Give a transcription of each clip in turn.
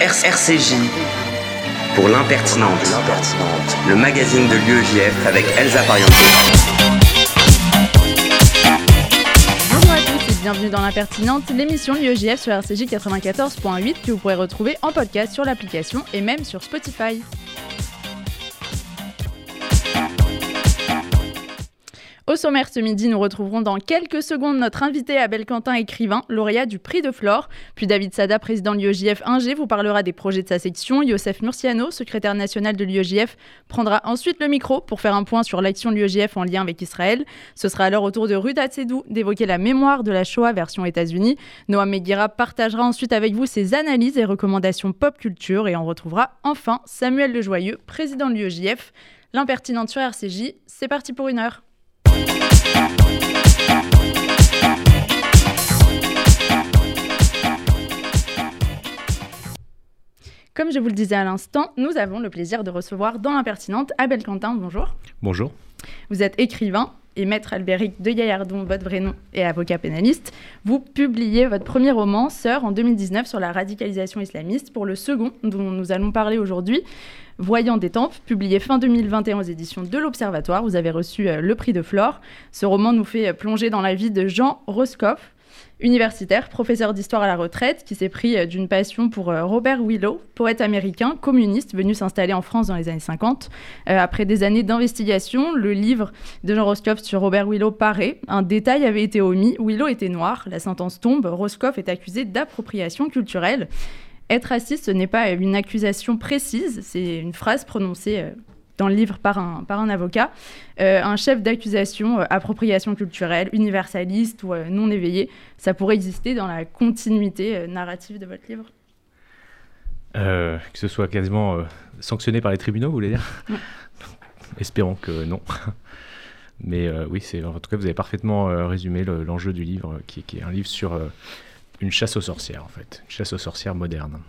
RCJ pour l'impertinente, le magazine de l'UEJF avec Elsa Pariente. Bonjour à tous et bienvenue dans l'impertinente, l'émission l'UEJF sur RCJ 94.8 que vous pourrez retrouver en podcast sur l'application et même sur Spotify. Sommaire ce midi, nous retrouverons dans quelques secondes notre invité Abel Quentin, écrivain, lauréat du prix de Flore. Puis David Sada, président de l'UEJF 1G, vous parlera des projets de sa section. Yosef Murciano, secrétaire national de l'UEJF, prendra ensuite le micro pour faire un point sur l'action de l'UEJF en lien avec Israël. Ce sera alors au tour de Ruth Atsedou d'évoquer la mémoire de la Shoah version États-Unis. Noam Meguira partagera ensuite avec vous ses analyses et recommandations pop culture. Et on retrouvera enfin Samuel Lejoyeux, président de l'UEJF. L'impertinente sur RCJ, c'est parti pour une heure. Comme je vous le disais à l'instant, nous avons le plaisir de recevoir dans l'impertinente Abel Quentin. Bonjour. Bonjour. Vous êtes écrivain et maître Albéric de Gaillardon, votre vrai nom, et avocat pénaliste. Vous publiez votre premier roman, Sœur, en 2019 sur la radicalisation islamiste. Pour le second, dont nous allons parler aujourd'hui, Voyant des tempes, publié fin 2021 aux éditions de l'Observatoire. Vous avez reçu euh, le prix de Flore. Ce roman nous fait plonger dans la vie de Jean Roscoff, universitaire, professeur d'histoire à la retraite, qui s'est pris euh, d'une passion pour euh, Robert Willow, poète américain, communiste, venu s'installer en France dans les années 50. après des années d'investigation, le livre de Jean Roscoff sur Robert Willow paraît. Un détail avait été omis. Willow était noir. La sentence tombe. Roscoff est accusé d'appropriation culturelle. Être raciste, ce n'est pas une accusation précise, c'est une phrase prononcée euh, dans le livre par un, par un avocat. Euh, un chef d'accusation, euh, appropriation culturelle, universaliste ou non éveillé, ça pourrait exister dans la continuité narrative de votre livre Que ce soit quasiment sanctionné par les tribunaux, vous voulez dire? Espérons que non. Mais oui, en tout cas, vous avez parfaitement résumé l'enjeu du livre, qui, qui, est un livre sur une chasse aux sorcières, en fait, une chasse aux sorcières moderne.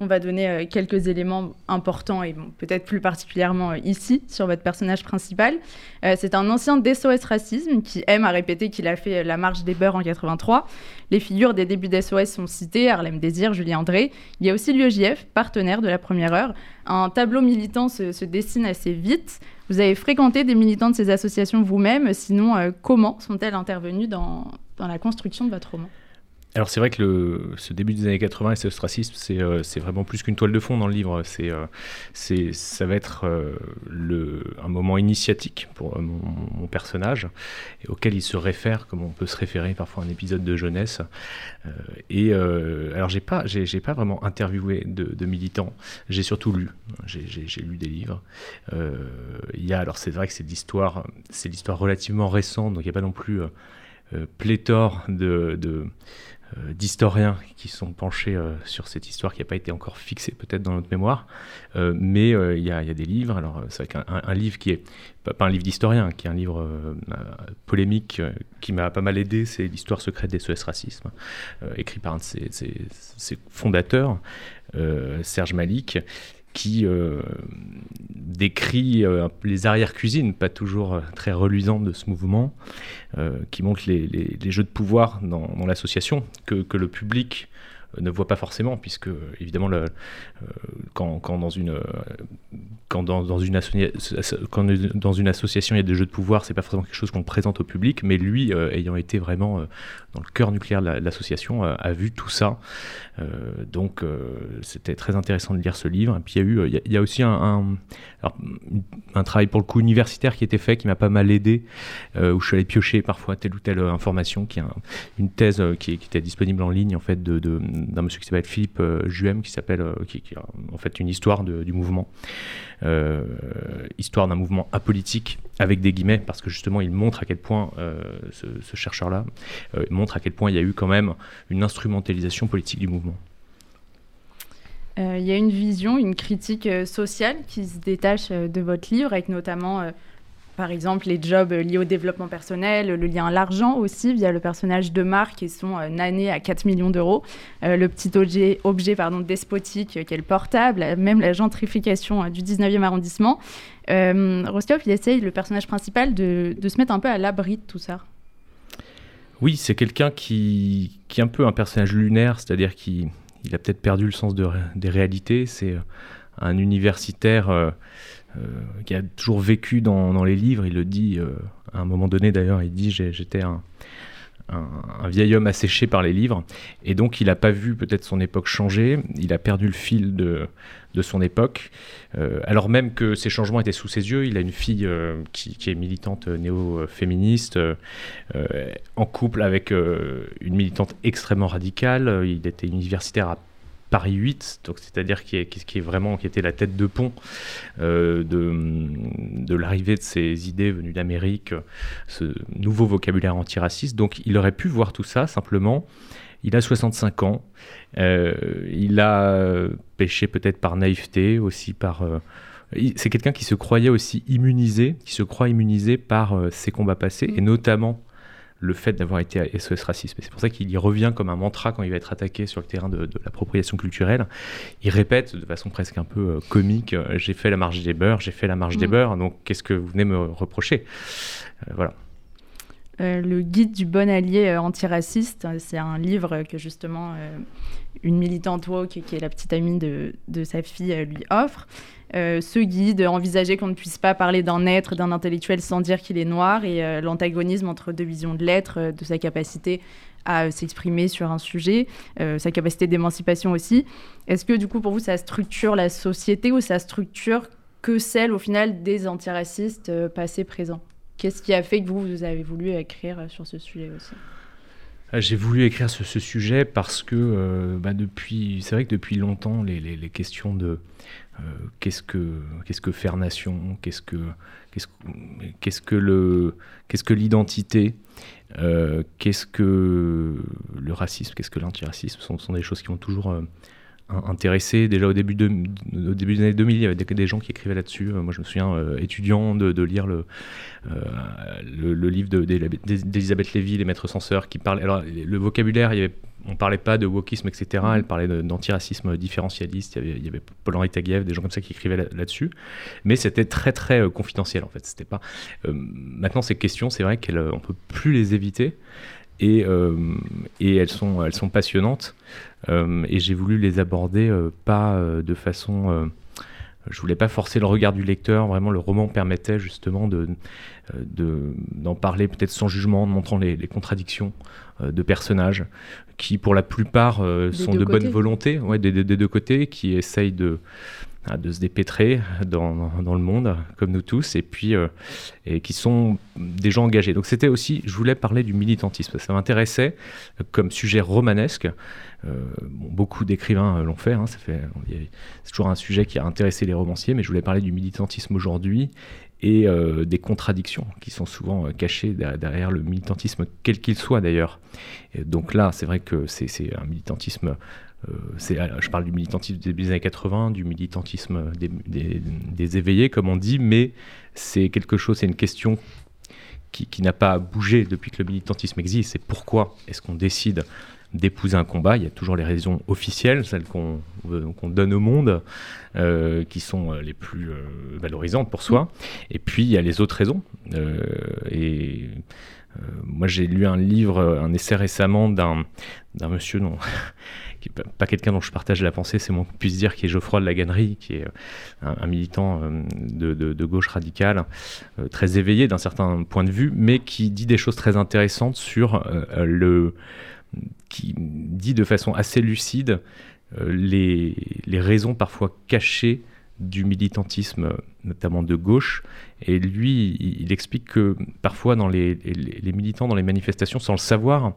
On va donner euh, quelques éléments importants et peut-être plus particulièrement euh, ici sur votre personnage principal. Euh, c'est un ancien d'SOS Racisme qui aime à répéter qu'il a fait la marche des beurs en 83. Les figures des débuts d'SOS sont citées, Harlem Désir, Julien André. Il y a aussi l'UEJF, partenaire de la première heure. Un tableau militant se, dessine assez vite. Vous avez fréquenté des militants de ces associations vous-même, sinon comment sont-elles intervenues dans la construction de votre roman? Alors c'est vrai que le, ce début des années 80 et cet ostracisme, c'est euh, vraiment plus qu'une toile de fond dans le livre. C'est euh, ça va être euh, le, un moment initiatique pour mon, personnage, auquel il se réfère, comme on peut se référer parfois à un épisode de jeunesse. et alors j'ai pas, j'ai pas vraiment interviewé de, militants, j'ai surtout lu. J'ai lu des livres. Il y a, alors c'est vrai que c'est l'histoire, c'est l'histoire relativement récente, donc il n'y a pas non plus pléthore de, d'historiens qui sont penchés euh, sur cette histoire qui n'a pas été encore fixée peut-être dans notre mémoire. Euh, mais il y, a des livres. Alors c'est vrai qu'un livre qui est pas, un livre d'historien, qui est un livre polémique qui m'a pas mal aidé, c'est l'histoire secrète des SOS Racisme, écrit par un de ses fondateurs, Serge Malik, qui euh, décrit euh, les arrières-cuisines, pas toujours euh, très reluisantes de ce mouvement, qui montre les, jeux de pouvoir dans, l'association, que, que, le public ne voit pas forcément, puisque évidemment, le, quand, dans une, quand dans, une association il y a des jeux de pouvoir, c'est pas forcément quelque chose qu'on présente au public, mais lui, euh, ayant été vraiment euh, dans le cœur nucléaire de l'association, euh, a vu tout ça. donc c'était très intéressant de lire ce livre. Puis il y a eu, il y, a aussi un, un, travail pour le coup universitaire qui était fait, qui m'a pas mal aidé, où je suis allé piocher parfois telle ou telle information, qui est une thèse qui, était disponible en ligne en fait de, d'un monsieur qui s'appelle Philippe Juem, qui s'appelle, qui, qui, en fait une histoire du mouvement. Euh, histoire d'un mouvement apolitique avec des guillemets, parce que justement il montre à quel point, euh, ce, chercheur-là, euh, montre à quel point il y a eu quand même une instrumentalisation politique du mouvement. Il y a une vision, une critique sociale qui se détache de votre livre, avec notamment par exemple, les jobs liés au développement personnel, le lien à l'argent aussi, via le personnage de Marc et son euh, nané à 4 millions d'euros, euh, le petit objet, objet pardon, despotique euh, qu'est le portable, même la gentrification du 19e arrondissement. Euh, il essaye, le personnage principal, de, se mettre un peu à l'abri de tout ça. Oui, c'est quelqu'un qui, qui est un peu un personnage lunaire, c'est-à-dire qui il a peut-être perdu le sens des réalités. C'est un universitaire qui a toujours vécu dans, les livres. Il le dit à un moment donné d'ailleurs. Il dit j'étais un, vieil homme asséché par les livres, et donc il n'a pas vu peut-être son époque changer, il a perdu le fil de, son époque, euh, alors même que ces changements étaient sous ses yeux, il a une fille euh, qui, est militante néo-féministe, euh, en couple avec une militante extrêmement radicale, il était universitaire à Paris 8, donc c'est-à-dire qui est, qui est vraiment qui était la tête de pont euh, de, de l'arrivée de ces idées venues d'Amérique, ce nouveau vocabulaire antiraciste. Donc il aurait pu voir tout ça simplement. Il a 65 ans, euh, il a péché peut-être par naïveté, aussi par euh, c'est quelqu'un qui se croyait aussi immunisé, qui se croit immunisé par ses combats passés, et notamment le fait d'avoir été à SOS Racisme. C'est pour ça qu'il y revient comme un mantra quand il va être attaqué sur le terrain de, l'appropriation culturelle. Il répète de façon presque un peu euh, comique euh, J'ai fait la marge des beurs, j'ai fait la marge des mm. beurs, donc qu'est-ce que vous venez me reprocher? Euh, Voilà. Le guide du bon allié antiraciste, c'est un livre que justement une militante woke, qui est la petite amie de, sa fille, lui offre. Euh, ce guide, envisager qu'on ne puisse pas parler d'un être, d'un intellectuel sans dire qu'il est noir, et euh, l'antagonisme entre deux visions de l'être, euh, de sa capacité à s'exprimer sur un sujet, sa capacité d'émancipation aussi. Est-ce que du coup pour vous ça structure la société ou ça structure que celle au final des antiracistes passés présents? Qu'est-ce qui a fait que vous, vous avez voulu écrire sur ce sujet aussi j'ai voulu écrire sur ce sujet parce que bah, depuis, c'est vrai que depuis longtemps, les, les questions de euh, qu'est-ce que qu'est-ce que faire nation Qu'est-ce que qu'est-ce qu'est-ce que le qu'est-ce que l'identité euh, Qu'est-ce que le racisme Qu'est-ce que l'antiracisme ce sont, des choses qui ont toujours euh, intéressé. Déjà au début, de, début des années 2000, il y avait des, gens qui écrivaient là-dessus. Moi, je me souviens, étudiant, de, lire le, le, livre d'Elisabeth Lévy, Les Maîtres Censeurs, qui parle. Alors, le vocabulaire, il y on parlait pas de wokisme, etc. Elle parlait d'antiracisme différentialiste. Il y avait, avait Paul-Henri Taguieff, des gens comme ça qui écrivaient là-dessus. Mais c'était très, très euh, confidentiel, en fait. C'était pas... Euh, maintenant, ces questions, c'est vrai qu'on ne peut plus les éviter. Et, euh, et elles, sont, elles sont passionnantes. et j'ai voulu les aborder pas de façon je voulais pas forcer le regard du lecteur. Vraiment, le roman permettait justement de, d'en parler peut-être sans jugement, en montrant les, contradictions de personnages qui pour la plupart euh, sont de bonne volonté, ouais, des, deux côtés, qui essayent de, de se dépêtrer dans, dans, le monde, comme nous tous, et puis euh, et qui sont des gens engagés. Donc c'était aussi, je voulais parler du militantisme, ça m'intéressait comme sujet romanesque. Euh, beaucoup d'écrivains l'ont fait, hein, c'est toujours un sujet qui a intéressé les romanciers, mais je voulais parler du militantisme aujourd'hui et euh, des contradictions qui sont souvent euh, cachées derrière le militantisme, quel qu'il soit d'ailleurs. Donc là, c'est vrai que c'est un militantisme euh, je parle du militantisme des années 80, du militantisme des, éveillés, comme on dit, mais c'est quelque chose, c'est une question qui, n'a pas bougé depuis que le militantisme existe. C'est pourquoi est-ce qu'on décide d'épouser un combat? Il y a toujours les raisons officielles, celles qu'on donne au monde, euh, qui sont euh, les plus euh, valorisantes pour soi. Et puis il y a les autres raisons. et moi j'ai lu un livre, un essai récemment d'un monsieur non, qui pas quelqu'un dont je partage la pensée, c'est moins qu'on puisse dire, qui est Geoffroy de la Gannerie, qui est un, militant de, de, gauche radicale, très éveillé d'un certain point de vue, mais qui dit des choses très intéressantes sur le qui dit de façon assez lucide euh, les, raisons parfois cachées du militantisme, notamment de gauche. Et lui, il, explique que parfois, dans les, les, militants, dans les manifestations, sans le savoir,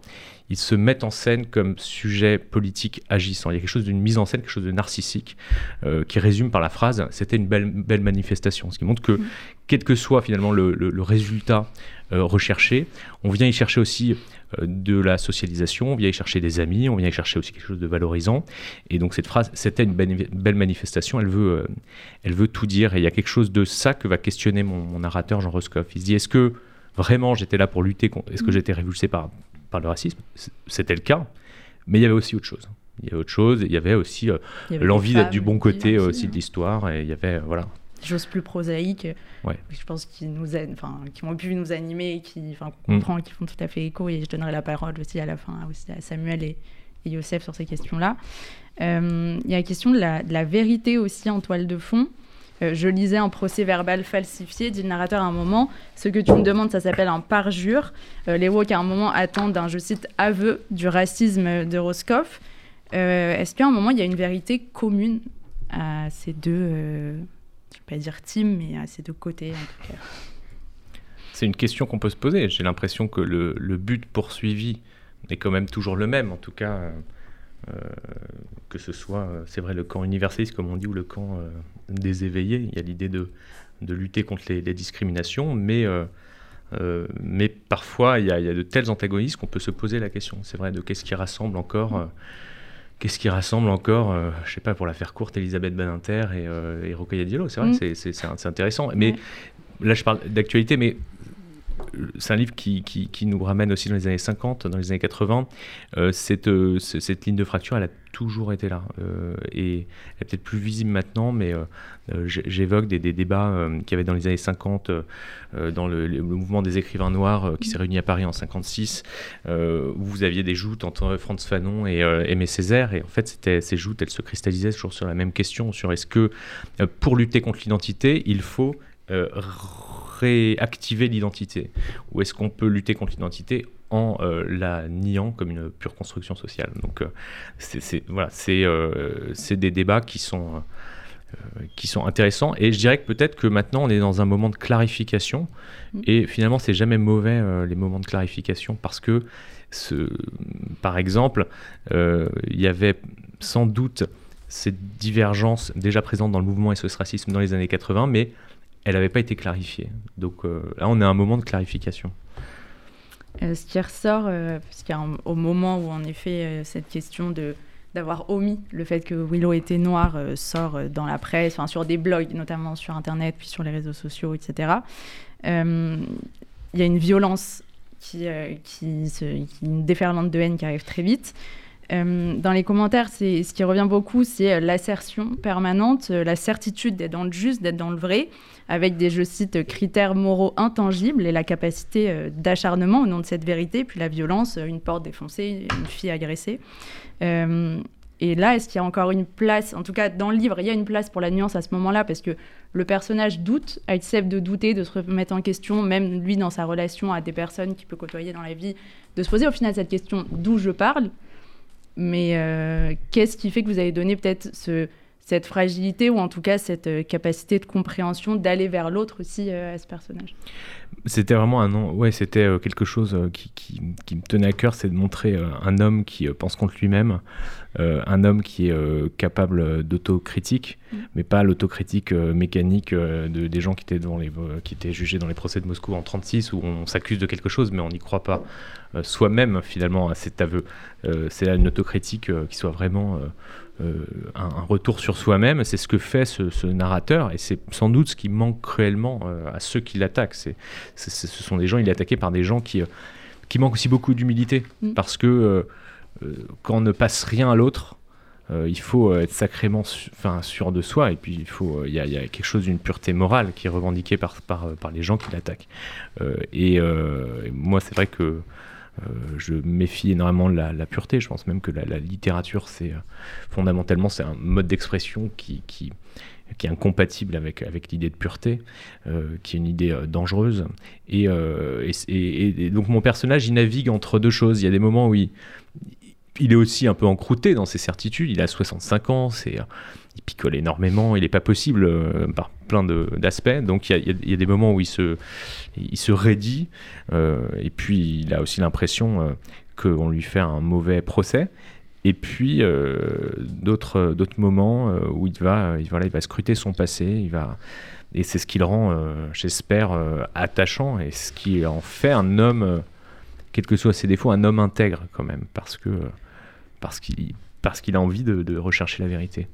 ils se mettent en scène comme sujet politique agissant. Il y a quelque chose d'une mise en scène, quelque chose de narcissique, euh, qui résume par la phrase c'était une belle, belle manifestation. Ce qui montre que, mmh. quel que soit finalement le, le, résultat recherché, on vient y chercher aussi euh, de la socialisation, on vient y chercher des amis, on vient y chercher aussi quelque chose de valorisant. Et donc cette phrase, c'était une belle manifestation, elle veut, euh, elle veut tout dire. Et il y a quelque chose de ça que va questionner mon, narrateur Jean Roscoff. Il se dit, est-ce que vraiment j'étais là pour lutter, est-ce que j'étais révulsé par, par le racisme? C'était le cas, mais il y avait aussi autre chose. Il y avait autre chose, il y avait aussi euh, l'envie d'être du bon côté aussi de l'histoire, et il y avait, voilà, des choses plus prosaïques, je pense, qui, nous enfin, qui ont pu nous animer, qui, enfin, qu'on mm. comprend, qui font tout à fait écho. Et je donnerai la parole aussi à la fin aussi à Samuel et, et Youssef sur ces questions-là. Il y a la question de la, de la, vérité aussi en toile de fond. je lisais un procès verbal falsifié, dit le narrateur à un moment. Ce que tu me demandes, ça s'appelle un parjure. les woke à un moment attendent un, je cite, aveu du racisme de Roscoff. Est-ce qu'à un moment, il y a une vérité commune à ces deux, pas dire teams, mais à ces deux côtés en tout cas c'est une question qu'on peut se poser. J'ai l'impression que le, but poursuivi est quand même toujours le même, en tout cas, euh, euh, que ce soit, euh, c'est vrai, le camp universaliste, comme on dit, ou le camp des éveillés. Il y a l'idée de, de, lutter contre les, discriminations, mais, mais parfois, il y, a, de tels antagonistes qu'on peut se poser la question, c'est vrai, de qu'est-ce qui rassemble encore. Qu'est-ce qui rassemble encore, je sais pas, pour la faire courte, Elisabeth Badinter et, et Rokhaya Diallo C'est vrai, mm. c'est intéressant. Mais là, je parle d'actualité, mais c'est un livre qui, nous ramène aussi dans les années 50, dans les années 80. Euh, cette, euh, cette, ligne de fracture, elle a toujours été là. Euh, et elle est peut-être plus visible maintenant, mais j'évoque des, des, débats qu'il y avait dans les années 50, dans le, mouvement des écrivains noirs qui s'est réuni à Paris en 56, où vous aviez des joutes entre Franz Fanon et Aimé Césaire. Et en fait, ces joutes, elles se cristallisaient toujours sur la même question, sur est-ce que pour lutter contre l'identité, il faut réactiver l'identité Ou est-ce qu'on peut lutter contre l'identité en euh, la niant comme une pure construction sociale Donc, euh, c'est voilà, euh, c'est des débats qui sont, qui sont intéressants. Et je dirais que peut-être que maintenant, on est dans un moment de clarification. Mm. Et finalement, c'est jamais mauvais les moments de clarification parce que, ce, par exemple, il y avait sans doute cette divergence déjà présente dans le mouvement SOS Racisme dans les années 80, mais elle n'avait pas été clarifiée. Donc euh, là, on est à un moment de clarification. Euh, ce qui ressort, euh, puisqu'au moment où en effet cette question de d'avoir omis le fait que Willow était noir sort dans la presse, enfin, sur des blogs, notamment sur Internet, puis sur les réseaux sociaux, etc. Il y a une violence qui, qui, une déferlante de haine qui arrive très vite. Dans les commentaires, c'est ce qui revient beaucoup, c'est l'assertion permanente, la certitude d'être dans le juste, d'être dans le vrai, avec des, je cite, critères moraux intangibles et la capacité euh, d'acharnement au nom de cette vérité, puis la violence, euh, une porte défoncée, une fille agressée. Euh, et là, est-ce qu'il y a encore une place, en tout cas dans le livre, il y a une place pour la nuance à ce moment-là, parce que le personnage doute, accepte de douter, de se remettre en question, même lui dans sa relation à des personnes qu'il peut côtoyer dans la vie, de se poser au final cette question d'où je parle? Mais qu'est-ce qui fait que vous avez donné peut-être ce, cette fragilité ou en tout cas cette euh, capacité de compréhension d'aller vers l'autre aussi euh, à ce personnage. C'était vraiment un nom, ouais, c'était euh, quelque chose qui, qui, qui, me tenait à cœur, c'est de montrer un homme qui pense contre lui-même, un homme qui est capable d'autocritique, mm. mais pas l'autocritique mécanique de, des gens qui étaient, dans les, qui étaient jugés dans les procès de Moscou en 36 où on s'accuse de quelque chose mais on n'y croit pas soi-même finalement à cet aveu. c'est là une autocritique qui soit vraiment euh, un, retour sur soi-même. C'est ce que fait ce, narrateur et c'est sans doute ce qui manque cruellement euh, à ceux qui l'attaquent. C'est, ce sont des gens, il est attaqué par des gens qui, euh, qui manquent aussi beaucoup d'humilité mm. parce que quand on ne passe rien à l'autre, il faut être sacrément enfin, sûr de soi et puis il faut il y, a quelque chose d'une pureté morale qui est revendiquée par, par, par les gens qui l'attaquent. et, moi, c'est vrai que je méfie énormément de la, pureté. Je pense même que la, littérature, c'est euh, fondamentalement c'est un mode d'expression qui, est incompatible avec, l'idée de pureté, euh, qui est une idée dangereuse. Et, donc mon personnage, il navigue entre deux choses. Il y a des moments où il, il est aussi un peu encrouté dans ses certitudes. Il a 65 ans, c'est il picole énormément, il n'est pas possible euh, par plein d'aspects. Donc il y, a des moments où il se, il se raidit, euh, et puis il a aussi l'impression euh, qu'on lui fait un mauvais procès. Et puis d'autres moments où il va, il, voilà, il va scruter son passé, il va, et c'est ce qui le rend, j'espère, attachant, et ce qui en fait un homme, quels que soient ses défauts, un homme intègre quand même, parce que parce qu'il parce qu'il a envie de rechercher la vérité.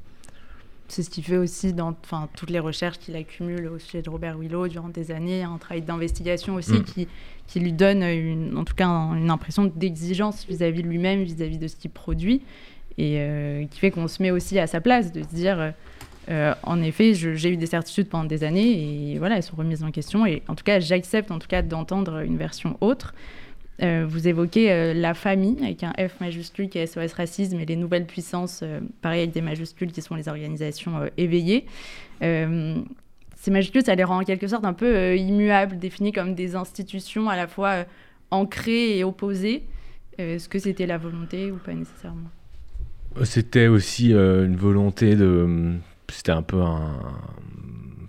C'est ce qu'il fait aussi dans toutes les recherches qu'il accumule au sujet de Robert Willow durant des années, un travail d'investigation aussi mm. qui, qui, lui donne une, en tout cas une impression d'exigence vis-à-vis de lui-même, vis-à-vis de ce qu'il produit, et euh, qui fait qu'on se met aussi à sa place, de se dire, euh, euh, en effet, j'ai eu des certitudes pendant des années, et voilà, elles sont remises en question, et en tout cas, j'accepte en tout cas d'entendre une version autre. Vous évoquez la famille avec un F majuscule qui est SOS Racisme et les nouvelles puissances, pareil avec des majuscules qui sont les organisations éveillées. ces majuscules, ça les rend en quelque sorte un peu immuables, définis comme des institutions à la fois ancrées et opposées. Est-ce que c'était la volonté ou pas nécessairement? C'était aussi une volonté de. C'était un peu un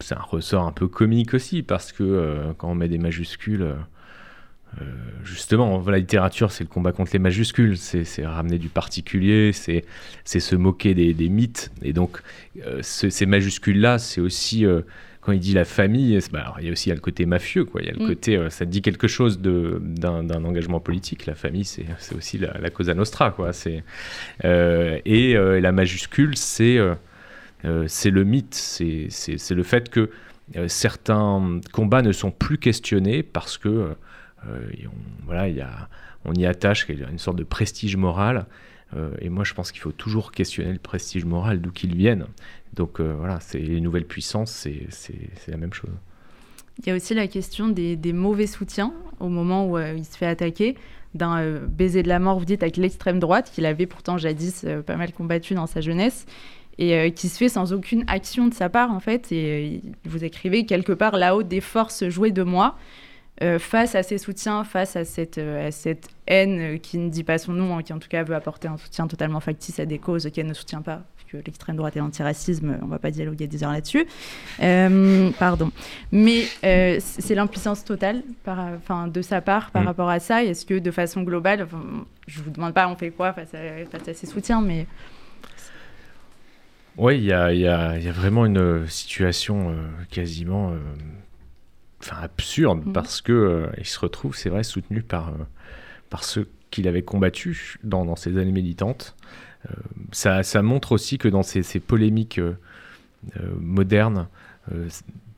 c'est un ressort un peu comique aussi, parce que euh, quand on met des majuscules, euh, euh, justement, la littérature, c'est le combat contre les majuscules, c'est ramener du particulier, c'est se moquer des, mythes. Et donc, ces majuscules-là, c'est aussi, quand il dit la famille, bah, il y a aussi le côté mafieux, quoi. Il y a le mm. côté, ça dit quelque chose d'un engagement politique. La famille, c'est aussi la, la, Cosa Nostra, quoi. et la majuscule, c'est euh, c'est le mythe, c'est le fait que euh, certains combats ne sont plus questionnés parce que euh, on, y a, on y attache une sorte de prestige moral. et moi, je pense qu'il faut toujours questionner le prestige moral d'où qu'il vienne. Donc voilà, c'est les nouvelles puissances, c'est la même chose. Il y a aussi la question des, mauvais soutiens au moment où il se fait attaquer d'un baiser de la mort, vous dites, avec l'extrême droite, qu'il avait pourtant jadis pas mal combattu dans sa jeunesse et euh, qui se fait sans aucune action de sa part en fait. Et euh, vous écrivez quelque part là-haut des forces jouées de moi. Euh, face à ces soutiens, face à cette, à cette haine qui ne dit pas son nom, hein, qui en tout cas veut apporter un soutien totalement factice à des causes qu'elle ne soutient pas, puisque l'extrême droite et l'antiracisme, on ne va pas dialoguer des heures là-dessus. pardon. Mais c'est l'impuissance totale par, de sa part par mm. rapport à ça. Est-ce que de façon globale, je ne vous demande pas on fait quoi face à, face à ces soutiens, mais oui, il y a, vraiment une situation euh, quasiment euh, absurde mm. parce qu'il euh, il se retrouve, c'est vrai, soutenu par, par ceux qu'il avait combattus dans, dans, ses années militantes. Ça, ça, montre aussi que dans ces, ces polémiques modernes,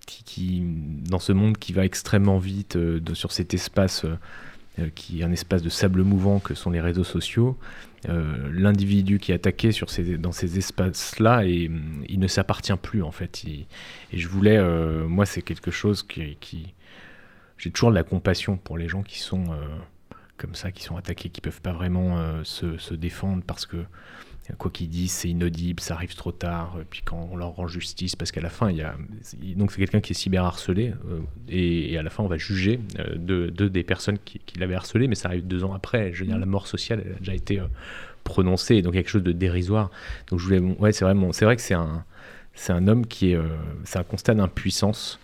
qui, dans ce monde qui va extrêmement vite, de, sur cet espace qui est un espace de sable mouvant que sont les réseaux sociaux, euh, l'individu qui est attaqué dans ces espaces-là, mm, il ne s'appartient plus en fait. et je voulais, euh, moi, c'est quelque chose qui, j'ai toujours de la compassion pour les gens qui sont euh, comme ça, qui sont attaqués, qui peuvent pas vraiment se, défendre parce que quoi qu'ils disent, c'est inaudible, ça arrive trop tard, puis quand on leur rend justice, parce qu'à la fin, il y a. Donc, c'est quelqu'un qui est cyberharcelé, euh, et, à la fin, on va juger euh, de, des personnes qui, l'avaient harcelé, mais ça arrive deux ans après. Je veux dire, la mort sociale elle a déjà été euh, prononcée, donc quelque chose de dérisoire. Donc, je voulais. Ouais, c'est c'est vrai que c'est un, c'est un homme qui est. c'est un constat d'impuissance.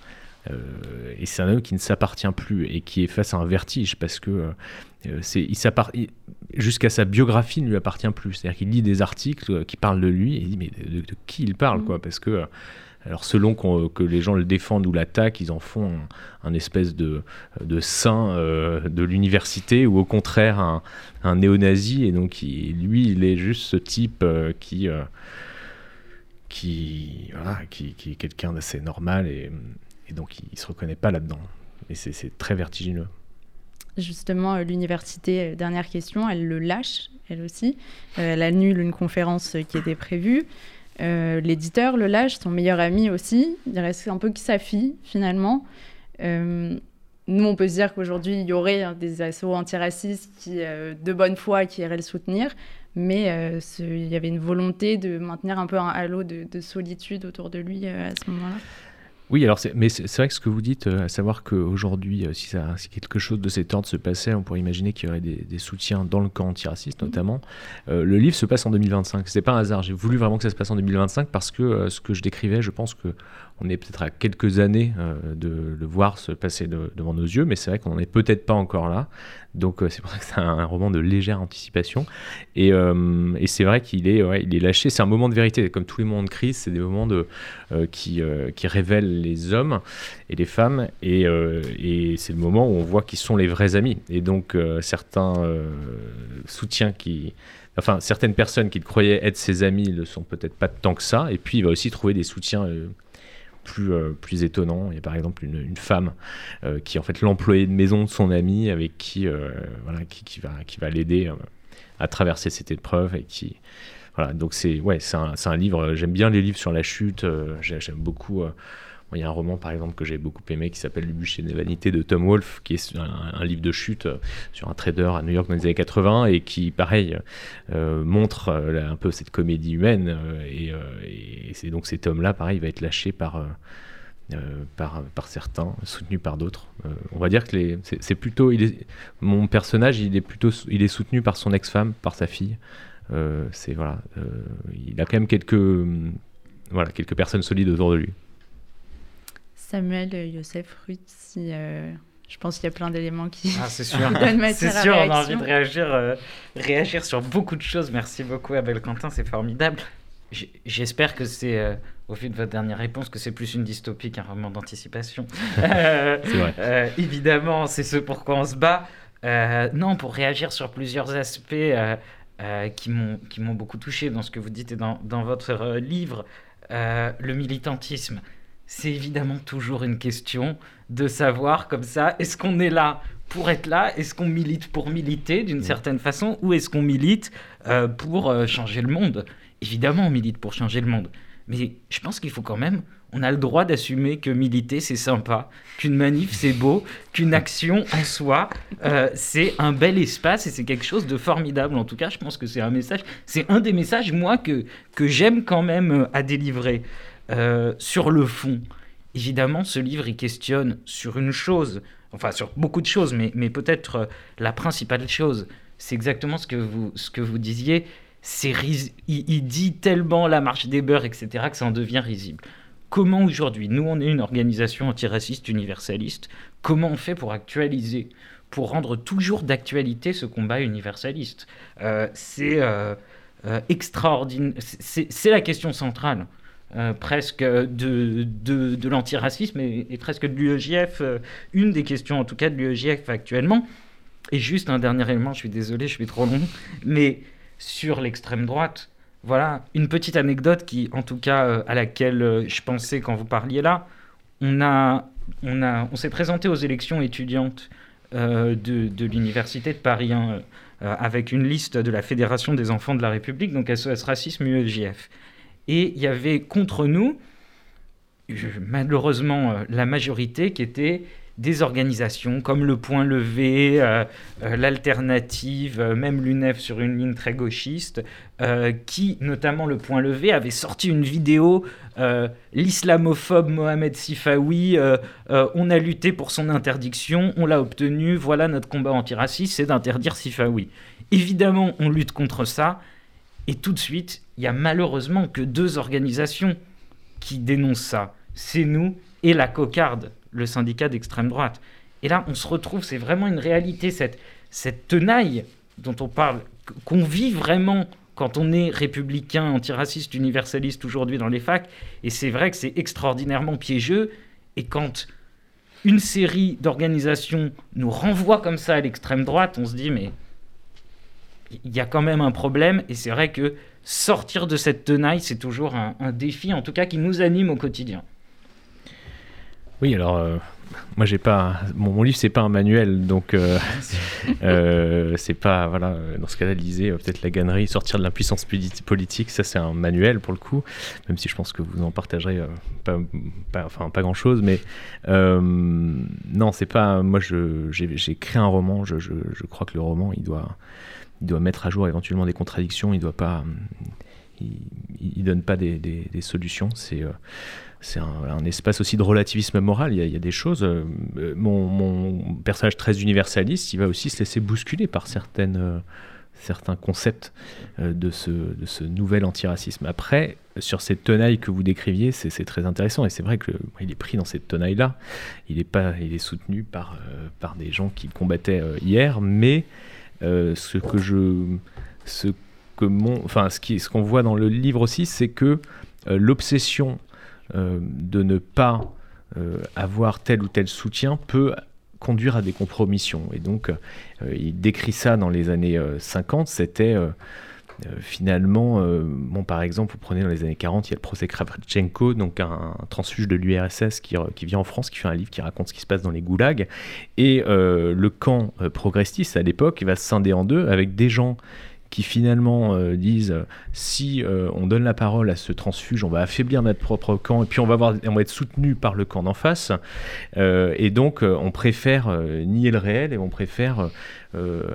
et c'est un homme qui ne s'appartient plus et qui est face à un vertige parce que jusqu'à sa biographie ne lui appartient plus. C'est-à-dire qu'il lit des articles euh, qui parlent de lui et il dit mais de, qui il parle quoi Parce que euh, alors selon que les gens le défendent ou l'attaquent, ils en font un, espèce de, de saint euh, de l'université ou au contraire un, un néo-nazi et donc lui il est juste ce type qui qui, voilà, qui, qui est quelqu'un d'assez normal et, et, donc il, ne se reconnaît pas là-dedans. Et c'est très vertigineux justement, euh, l'université, euh, dernière question, elle le lâche, elle aussi. Euh, elle annule une conférence qui était prévue. L'éditeur le lâche, son meilleur ami aussi. Il reste un peu que sa fille, finalement. nous, on peut se dire qu'aujourd'hui, il y aurait hein, des assauts antiracistes qui, de bonne foi qui iraient le soutenir. Mais il y avait une volonté de maintenir un peu un halo de, de solitude autour de lui à ce moment-là. Oui, alors mais c'est vrai que ce que vous dites, euh, à savoir qu'aujourd'hui, euh, si, ça, si quelque chose de cet ordre se passait, on pourrait imaginer qu'il y aurait des, soutiens dans le camp antiraciste mmh. notamment. Euh, le livre se passe en 2025. C'est pas un hasard. J'ai voulu vraiment que ça se passe en 2025 parce que ce que je décrivais, je pense que on est peut-être à quelques années de le voir se passer devant nos yeux, mais c'est vrai qu'on n'en est peut-être pas encore là. Donc c'est pour ça que c'est un, roman de légère anticipation. Et, et c'est vrai qu'il est, il est lâché. C'est un moment de vérité. Comme tous les moments de crise, c'est des moments de, qui, révèlent les hommes et les femmes, euh, et, c'est le moment où on voit qui sont les vrais amis. Et donc euh, certains euh, soutiens qui... Enfin, certaines personnes qu'il croyait être ses amis ne sont peut-être pas tant que ça, et puis il va aussi trouver des soutiens plus, plus étonnants. Il y a par exemple une, femme qui est en fait l'employé de maison de son ami, avec qui, voilà, qui, qui, va, qui va l'aider à traverser cette épreuve, et qui... Voilà, donc c'est ouais, c'est un, un, livre, j'aime bien les livres sur la chute, j'aime beaucoup Il y a un roman, par exemple, que j'ai beaucoup aimé qui s'appelle Le bûcher des vanités de Tom Wolfe, qui est un, livre de chute sur un trader à New York dans les années 80 et qui, pareil, montre un peu cette comédie humaine. et, c'est donc cet homme-là, pareil, va être lâché par euh, par, certains, soutenu par d'autres. Euh, on va dire que c'est plutôt, mon personnage, il est plutôt, il est soutenu par son ex-femme, par sa fille. Euh, c'est voilà, il a quand même quelques, voilà, quelques personnes solides autour de lui. Samuel Youssef Ruth, si je pense qu'il y a plein d'éléments qui ah, c'est sûr. donnent matière C'est sûr, on a envie de réagir, réagir sur beaucoup de choses. Merci beaucoup, Abel Quentin, c'est formidable. J'espère que c'est au vu de votre dernière réponse, que c'est plus une dystopie qu'un roman d'anticipation. Euh, euh, évidemment, c'est ce pourquoi on se bat. Euh, non, pour réagir sur plusieurs aspects qui m'ont beaucoup touché dans ce que vous dites et dans, dans votre livre. le militantisme, c'est évidemment toujours une question de savoir comme ça, est-ce qu'on est là pour être là? Est-ce qu'on milite pour militer d'une certaine façon Ou est-ce qu'on milite pour changer le monde? Évidemment, on milite pour changer le monde. Mais je pense qu'il faut quand même, on a le droit d'assumer que militer c'est sympa, qu'une manif c'est beau, qu'une action en soi euh, c'est un bel espace et c'est quelque chose de formidable. En tout cas, je pense que c'est un message, c'est un des messages moi que, que j'aime quand même euh, à délivrer. Euh, sur le fond, évidemment, ce livre il questionne sur une chose, enfin sur beaucoup de choses, mais, mais peut-être la principale chose, c'est exactement ce que vous, ce que vous disiez, c'est il, dit tellement la marche des beurs, etc., que ça en devient risible. Comment aujourd'hui, nous on est une organisation antiraciste universaliste, comment on fait pour actualiser, pour rendre toujours d'actualité ce combat universaliste? Euh, C'est euh, euh, extraordinaire, c'est la question centrale. Presque de, de, l'antiracisme et, presque de l'UEJF, une des questions en tout cas de l'UEJF actuellement. Et juste un dernier élément, je suis désolé, je suis trop long, mais sur l'extrême droite. Voilà, une petite anecdote qui, en tout cas, euh, à laquelle euh, je pensais quand vous parliez là. On, a, on, a, on s'est présenté aux élections étudiantes euh, de, l'Université de Paris hein, avec une liste de la Fédération des enfants de la République, donc SOS Racisme UEJF. Et il y avait contre nous, malheureusement, la majorité qui était des organisations comme le Point Levé, euh, euh, l'Alternative, euh, même l'UNEF sur une ligne très gauchiste, qui, notamment le Point Levé, avait sorti une vidéo, l'islamophobe Mohamed Sifawi, on a lutté pour son interdiction, on l'a obtenu, voilà notre combat antiraciste, c'est d'interdire Sifawi. Évidemment, on lutte contre ça, et tout de suite, il y a malheureusement que deux organisations qui dénoncent ça. C'est nous et la cocarde le syndicat d'extrême droite. Et là, on se retrouve, c'est vraiment une réalité, cette, cette tenaille dont on parle, qu'on vit vraiment quand on est républicain, antiraciste, universaliste aujourd'hui dans les facs. Et c'est vrai que c'est extraordinairement piégeux. Et quand une série d'organisations nous renvoie comme ça à l'extrême droite, on se dit, mais il y a quand même un problème. Et c'est vrai que sortir de cette tenaille, c'est toujours un, un défi, en tout cas, qui nous anime au quotidien. Oui, alors euh, moi j'ai pas mon, livre c'est pas un manuel donc euh, euh, c'est pas voilà dans ce cas-là lisez peut-être la gannerie sortir de l'impuissance politique ça c'est un manuel pour le coup même si je pense que vous en partagerez pas, enfin pas grand chose mais non c'est pas moi j'ai créé un roman je, je, crois que le roman il doit il doit mettre à jour éventuellement des contradictions il doit il donne pas des, solutions c'est c'est un, espace aussi de relativisme moral. Il y a, des choses. Euh, mon, personnage très universaliste, il va aussi se laisser bousculer par euh, certains concepts euh, de, ce, nouvel antiracisme. Après, sur cette tenaille que vous décriviez, c'est très intéressant et c'est vrai qu'il est pris dans cette tenaille-là. Il est pas, il est soutenu par par des gens qui combattaient hier, mais ce que je, ce que mon, enfin ce qui, ce qu'on voit dans le livre aussi, c'est que l'obsession euh, de ne pas euh, avoir tel ou tel soutien peut conduire à des compromissions. Et donc, euh, il décrit ça dans les années 50, c'était finalement, bon, par exemple, vous prenez dans les années 40, il y a le procès Kravchenko, donc un, transfuge de l'URSS qui, qui, vient en France, qui fait un livre qui raconte ce qui se passe dans les goulags. Et le camp progressiste à l'époque va se scinder en deux avec des gens qui finalement disent si on donne la parole à ce transfuge, on va affaiblir notre propre camp et puis on va, avoir, on va être soutenu par le camp d'en face. et donc on préfère nier le réel et on préfère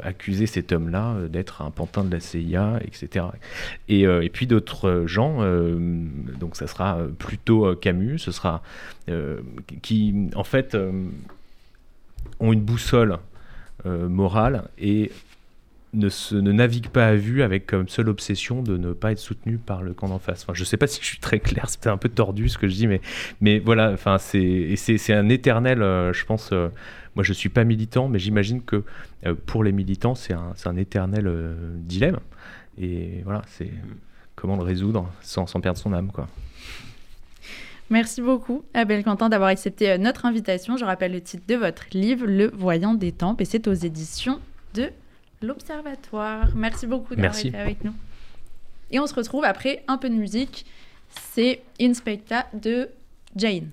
accuser cet homme-là d'être un pantin de la CIA, etc. Et, puis d'autres gens, donc ça sera plutôt Camus, ce sera qui en fait ont une boussole euh, morale et ne, se, navigue pas à vue avec comme seule obsession de ne pas être soutenu par le camp d'en face. Enfin, je ne sais pas si je suis très clair, c'est un peu tordu ce que je dis, mais, mais voilà, enfin, c'est, un éternel, euh, je pense, euh, moi je ne suis pas militant, mais j'imagine que pour les militants, c'est un, un éternel dilemme. Et voilà, c'est comment le résoudre sans, sans perdre son âme, quoi. Merci beaucoup, Abel Quentin, d'avoir accepté euh, notre invitation. Je rappelle le titre de votre livre, Le Voyant des Tempes, et c'est aux éditions de l'Observatoire. Merci beaucoup d'avoir été avec nous. Et on se retrouve après un peu de musique. C'est Inspecta de Jane.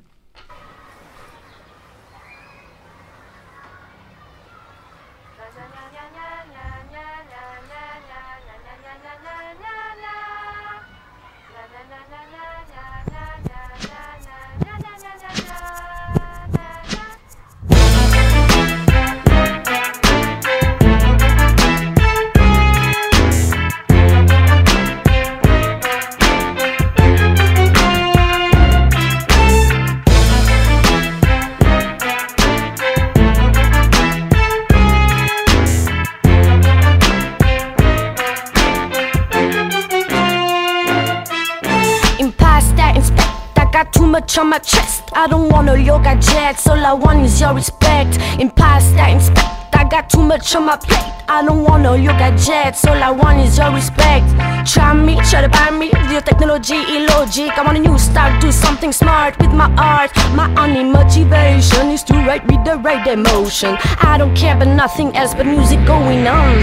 Much on my chest. I don't want no yoga jets, all I want is your respect. In past, inspect. I got too much on my plate. I don't want no yoga jets, all I want is your respect. Try me, try to buy me, your technology illogic. I want a new start, do something smart with my art. My only motivation is to write with the right emotion. I don't care about nothing else but music going on.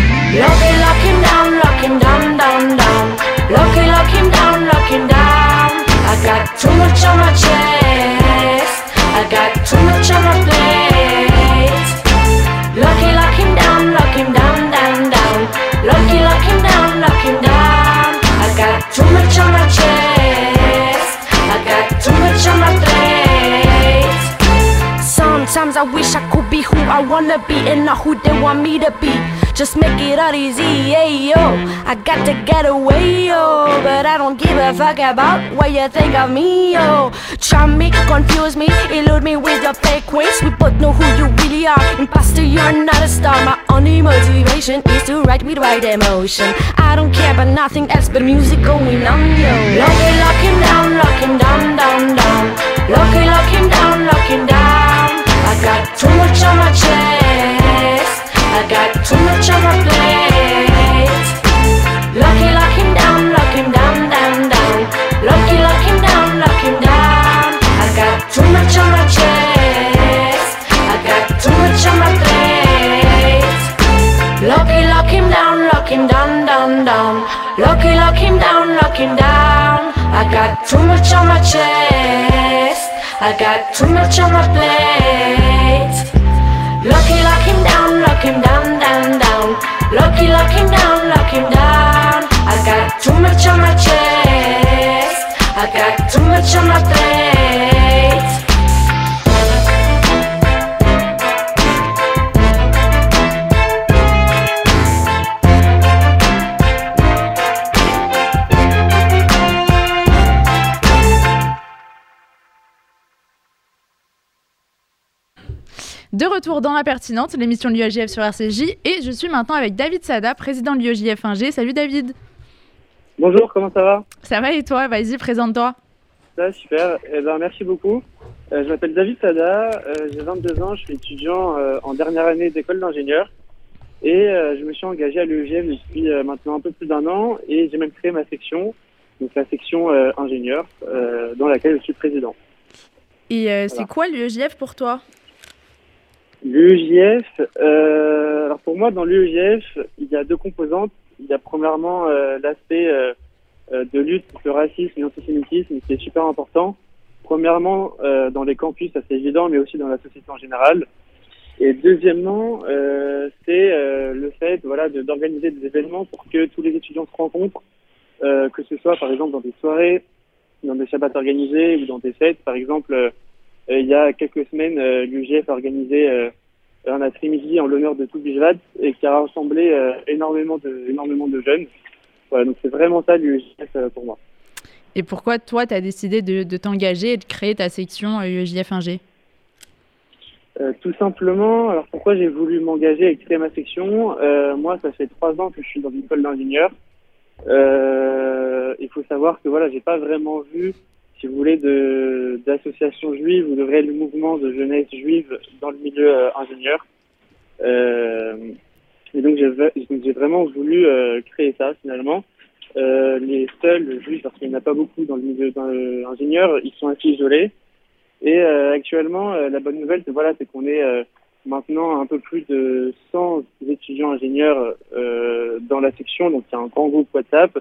Lock it, lock him down, lock him down, down, down. Lock it, lock him down, got too much on my chest. I got too much on my plate. Lucky, lock him down, lock him down, down, down. Lucky, lock him down, lock him down. I got too much on my chest. I got too much on my plate. Sometimes I wish I could be who I wanna be and not who they want me to be. Just make it all easy, yo. I got to get away, yo. But I don't give a fuck about what you think of me, yo. Charm me, confuse me, elude me with your fake ways. We both know who you really are. Imposter, you're not a star. My only motivation is to write with right emotion. I don't care about nothing else but music going on, yo. Lock it, lock him down, lock him down, down, down. Lock it, lock him down, lock him down. I got too much on my chest. I got too much on my plate. Lucky, lock him down, lock him down, down, down. Lucky, lock him down, lock him down. I got too much on my chest. I got too much on my plate. Lucky, lock him down, lock him down, down, down. Lucky, lock him down, lock him down. I got too much on my chest. I got too much on my plate. Lucky, lock him down, lock him down, down, down. Lucky, lock him down, lock him down. I got too much on my chest. I got too much on my plate. De retour dans la pertinente, l'émission de l'UEJF sur RCJ, et je suis maintenant avec David Sada, président de l'UEJF 1G. Salut David. Bonjour, comment ça va? Ça va et toi? Vas-y, présente-toi. Ça super. Eh ben, merci beaucoup. Euh, je m'appelle David Sada, euh, j'ai 22 ans, je suis étudiant euh, en dernière année d'école d'ingénieur et je me suis engagé à l'UEJF depuis maintenant un peu plus d'un an et j'ai même créé ma section, donc la section ingénieur, dans laquelle je suis président. Et c'est quoi l'UEJF pour toi? L'UEJF, euh, alors pour moi, dans l'UEJF, il y a deux composantes. Il y a premièrement euh, l'aspect euh, euh, de lutte contre le racisme et l'antisémitisme qui est super important. Premièrement, dans les campus, ça c'est évident, mais aussi dans la société en général. Et deuxièmement, c'est le fait voilà, d'organiser des événements pour que tous les étudiants se rencontrent, que ce soit par exemple dans des soirées, dans des shabbats organisés ou dans des fêtes. Par exemple, il y a quelques semaines, l'UGF a organisé un après-midi en l'honneur de tout Bijvat et qui a rassemblé énormément, de, énormément de jeunes. Voilà, donc c'est vraiment ça l'UEJF pour moi. Et pourquoi toi, tu as décidé de, de t'engager et de créer ta section UEJF 1G euh, tout simplement, alors pourquoi j'ai voulu m'engager et créer ma section? Euh, Moi, ça fait trois ans que je suis dans une école d'ingénieur. Euh, il faut savoir que voilà, j'ai pas vraiment vu, si vous voulez, d'associations juives ou de réels mouvements de jeunesse juive dans le milieu euh, ingénieur. Euh, et donc j'ai vraiment voulu créer ça finalement. les seuls juifs, parce qu'il n'y en a pas beaucoup dans le milieu ingénieur, ils sont assez isolés. Et euh, actuellement, euh, la bonne nouvelle, c'est qu'on est euh, maintenant un peu plus de 100 étudiants ingénieurs dans la section, donc il y a un grand groupe WhatsApp.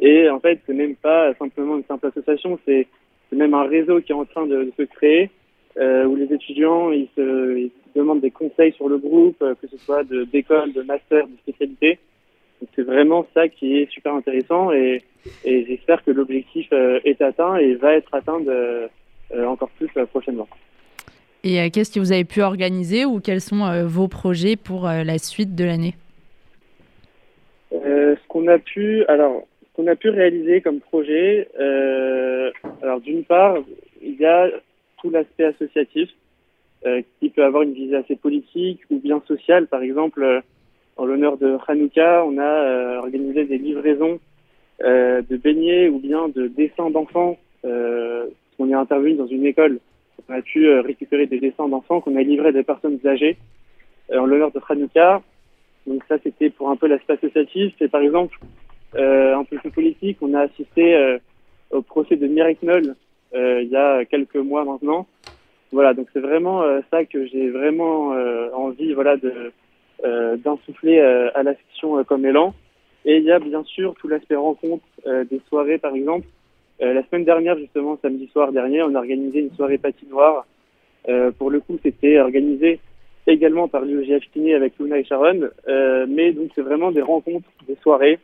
Et en fait, c'est même pas simplement une simple association, c'est même un réseau qui est en train de, se créer, où les étudiants ils se, ils demandent des conseils sur le groupe, que ce soit d'école, de, de master, de spécialité. C'est vraiment ça qui est super intéressant et, et j'espère que l'objectif est atteint et va être atteint de, euh, encore plus euh, prochainement. Et euh, qu'est-ce que vous avez pu organiser ou quels sont vos projets pour la suite de l'année? Ce qu'on a pu, alors, qu'on a pu réaliser comme projet, alors d'une part, il y a tout l'aspect associatif qui peut avoir une visée assez politique ou bien sociale. Par exemple, en l'honneur de Hanouka, on a organisé des livraisons de beignets ou bien de dessins d'enfants on est intervenu dans une école. On a pu euh, récupérer des dessins d'enfants qu'on a livrés à des personnes âgées euh, en l'honneur de Hanouka. Donc ça, c'était pour un peu l'aspect associatif. C'est par exemple euh, peu plus politique. On a assisté au procès de Mireille Knoll il y a quelques mois maintenant. Voilà, donc c'est vraiment ça que j'ai vraiment envie, voilà, de d'insuffler à la section comme élan. Et il y a bien sûr tout l'aspect rencontre des soirées, par exemple. Euh, la semaine dernière, justement, samedi soir dernier, on a organisé une soirée patinoire. Euh, pour le coup, c'était organisé également par l'UEGF Kiné avec Luna et Sharon. Euh, mais donc, c'est vraiment des rencontres, des soirées euh,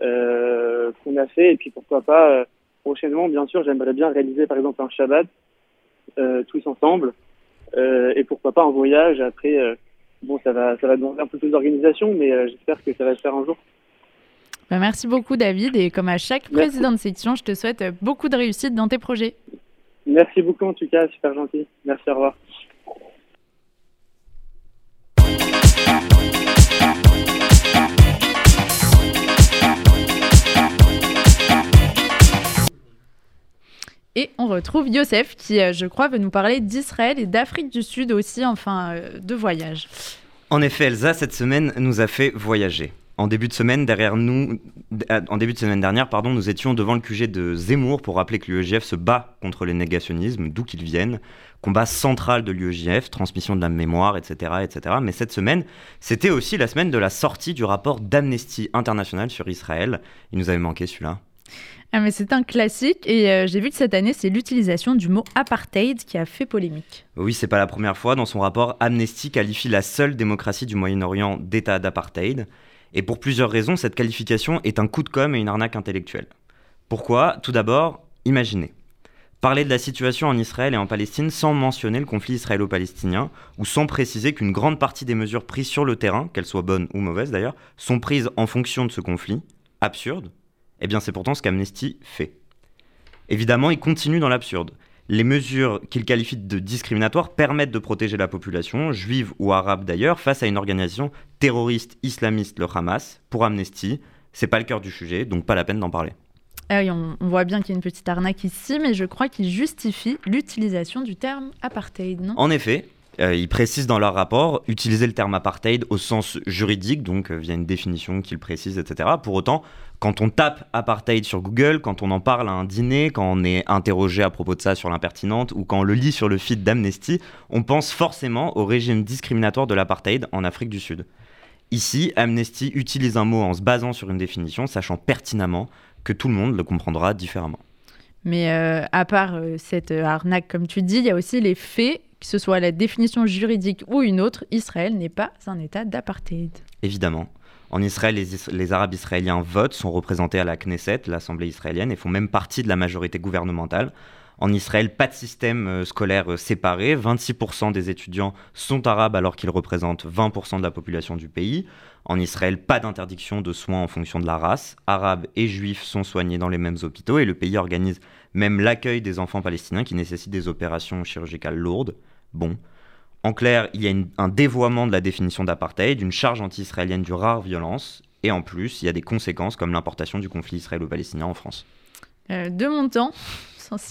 qu'on a fait. Et puis, pourquoi pas, euh, prochainement, bien sûr, j'aimerais bien réaliser, par exemple, un Shabbat tous ensemble. et pourquoi pas un voyage après. bon, ça va, ça va demander un peu plus d'organisation, mais j'espère que ça va se faire un jour. Bah, merci beaucoup David et comme à chaque président de section, je te souhaite beaucoup de réussite dans tes projets. Merci beaucoup en tout cas, super gentil. Merci, au revoir. Et on retrouve Youssef qui, euh, je crois, veut nous parler d'Israël et d'Afrique du Sud aussi, enfin, euh, de voyage. En effet, Elsa, cette semaine, nous a fait voyager. En début de semaine, derrière nous, euh, en début de semaine dernière, pardon, nous étions devant le QG de Zemmour pour rappeler que l'UEJF se bat contre les négationnismes, d'où qu'ils viennent, combat central de l'UEJF, transmission de la mémoire, etc., etc. Mais cette semaine, c'était aussi la semaine de la sortie du rapport d'Amnesty International sur Israël. Il nous avait manqué celui-là. Ah mais c'est un classique et euh, j'ai vu que cette année c'est l'utilisation du mot apartheid qui a fait polémique. Oui, c'est pas la première fois. Dans son rapport, Amnesty qualifie la seule démocratie du Moyen-Orient d'état d'apartheid. Et pour plusieurs raisons, cette qualification est un coup de com' et une arnaque intellectuelle. Pourquoi? Tout d'abord, imaginez. Parler de la situation en Israël et en Palestine sans mentionner le conflit israélo-palestinien, ou sans préciser qu'une grande partie des mesures prises sur le terrain, qu'elles soient bonnes ou mauvaises d'ailleurs, sont prises en fonction de ce conflit, absurde, eh bien c'est pourtant ce qu'Amnesty fait. Évidemment, il continue dans l'absurde. Les mesures qu'il qualifie de discriminatoires permettent de protéger la population, juive ou arabe d'ailleurs, face à une organisation terroriste islamiste, le Hamas. Pour Amnesty, c'est pas le cœur du sujet, donc pas la peine d'en parler. Ah oui, on, voit bien qu'il y a une petite arnaque ici, mais je crois qu'il justifie l'utilisation du terme apartheid, non? En effet, euh, ils précisent dans leur rapport utiliser le terme apartheid au sens juridique, donc euh, via une définition qu'ils précisent, etc. Pour autant, quand on tape apartheid sur Google, quand on en parle à un dîner, quand on est interrogé à propos de ça sur l'impertinente ou quand on le lit sur le feed d'Amnesty, on pense forcément au régime discriminatoire de l'apartheid en Afrique du Sud. Ici, Amnesty utilise un mot en se basant sur une définition, sachant pertinemment que tout le monde le comprendra différemment. Mais euh, à part cette arnaque, comme tu dis, il y a aussi les faits Que ce soit la définition juridique ou une autre, Israël n'est pas un État d'apartheid. Évidemment. En Israël, les, Arabes israéliens votent, sont représentés à la Knesset, l'Assemblée israélienne, et font même partie de la majorité gouvernementale. En Israël, pas de système euh, scolaire euh, séparé. 26% des étudiants sont arabes alors qu'ils représentent 20% de la population du pays. En Israël, pas d'interdiction de soins en fonction de la race. Arabes et juifs sont soignés dans les mêmes hôpitaux et le pays organise même l'accueil des enfants palestiniens qui nécessitent des opérations chirurgicales lourdes. Bon. En clair, il y a un dévoiement de la définition d'apartheid, une charge anti-israélienne du rare violence, et en plus, il y a des conséquences comme l'importation du conflit israélo-palestinien en France. Euh, de mon temps,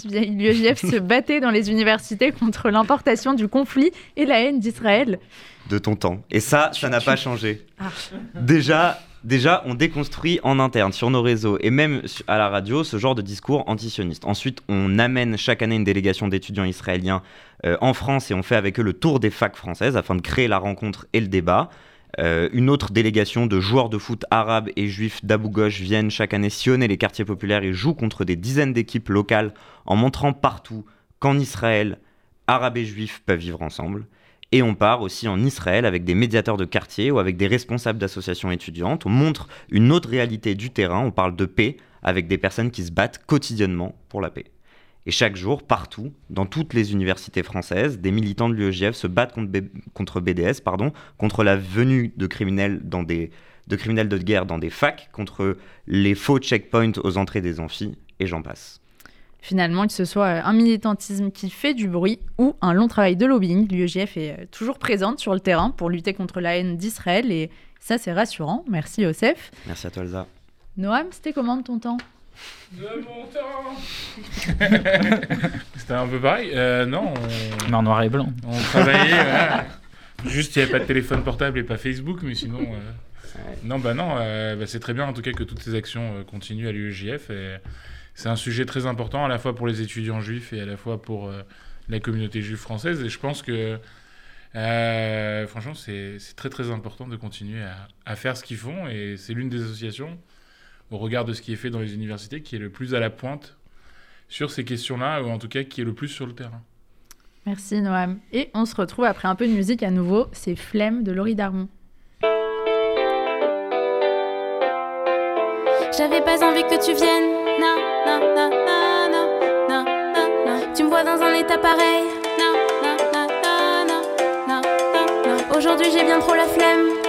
l'UEJF se battait dans les universités contre l'importation du conflit et la haine d'Israël. De ton temps. Et ça, ça n'a pas changé. Ah. Déjà, déjà, on déconstruit en interne, sur nos réseaux et même à la radio, ce genre de discours antisioniste. Ensuite, on amène chaque année une délégation d'étudiants israéliens euh, en France et on fait avec eux le tour des facs françaises afin de créer la rencontre et le débat. Euh, une autre délégation de joueurs de foot arabes et juifs d'Abu Ghosh viennent chaque année sillonner les quartiers populaires et jouent contre des dizaines d'équipes locales en montrant partout qu'en Israël, arabes et juifs peuvent vivre ensemble. Et on part aussi en Israël avec des médiateurs de quartier ou avec des responsables d'associations étudiantes. On montre une autre réalité du terrain, on parle de paix avec des personnes qui se battent quotidiennement pour la paix. Et chaque jour, partout, dans toutes les universités françaises, des militants de l'UEJF se battent contre, BDS, pardon, contre la venue de criminels, dans des, de criminels de guerre dans des facs, contre les faux checkpoints aux entrées des amphis, et j'en passe. Finalement, que ce soit un militantisme qui fait du bruit ou un long travail de lobbying, l'UEJF est euh, toujours présente sur le terrain pour lutter contre la haine d'Israël et ça c'est rassurant. Merci Osef. Merci à toi Elsa. Noam, c'était comment de ton temps? De mon temps C'était un peu pareil. Euh, non. Mais en noir et blanc. On travaillait. Juste, il n'y avait pas de téléphone portable et pas Facebook, mais sinon. Euh, non, bah non, euh, bah, c'est très bien en tout cas que toutes ces actions continuent à l'UEJF. C'est un sujet très important à la fois pour les étudiants juifs et à la fois pour la communauté juive française. Et je pense que. franchement, c'est très très important de continuer à, à faire ce qu'ils font et c'est l'une des associations au regard de ce qui est fait dans les universités, qui est le plus à la pointe sur ces questions-là, ou en tout cas qui est le plus sur le terrain. Merci Noam. Et on se retrouve après un peu de musique à nouveau, c'est Flemme de Laurie Darmon. J'avais pas envie que tu viennes. Tu me vois dans un état pareil. Aujourd'hui j'ai bien trop la flemme.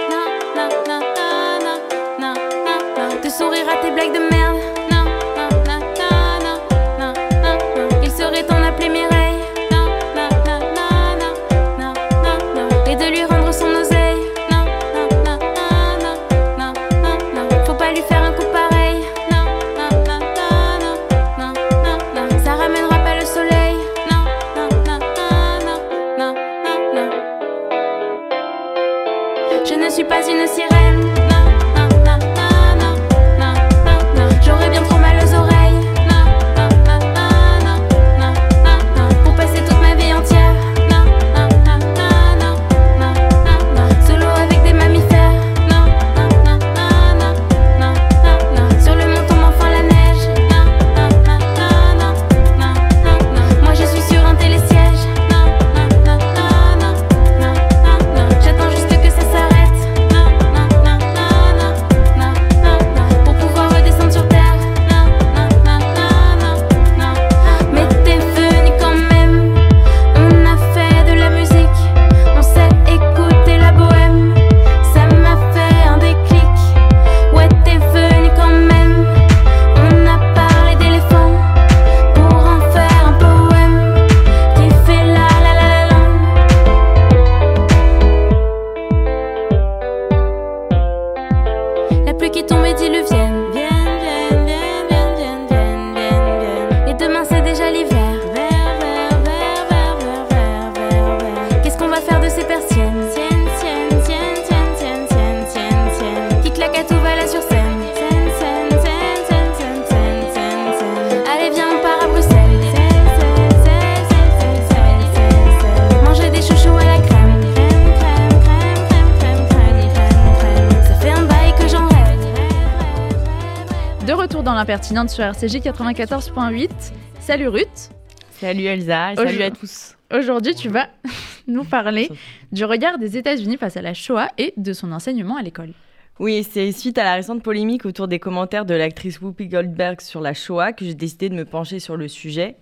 Sur RCJ 94.8. Salut Ruth. Salut Elsa, salut à tous. Aujourd'hui, tu vas nous parler du regard des États-Unis face à la Shoah et de son enseignement à l'école. Oui, c'est suite à la récente polémique autour des commentaires de l'actrice Whoopi Goldberg sur la Shoah que j'ai décidé de me pencher sur le sujet.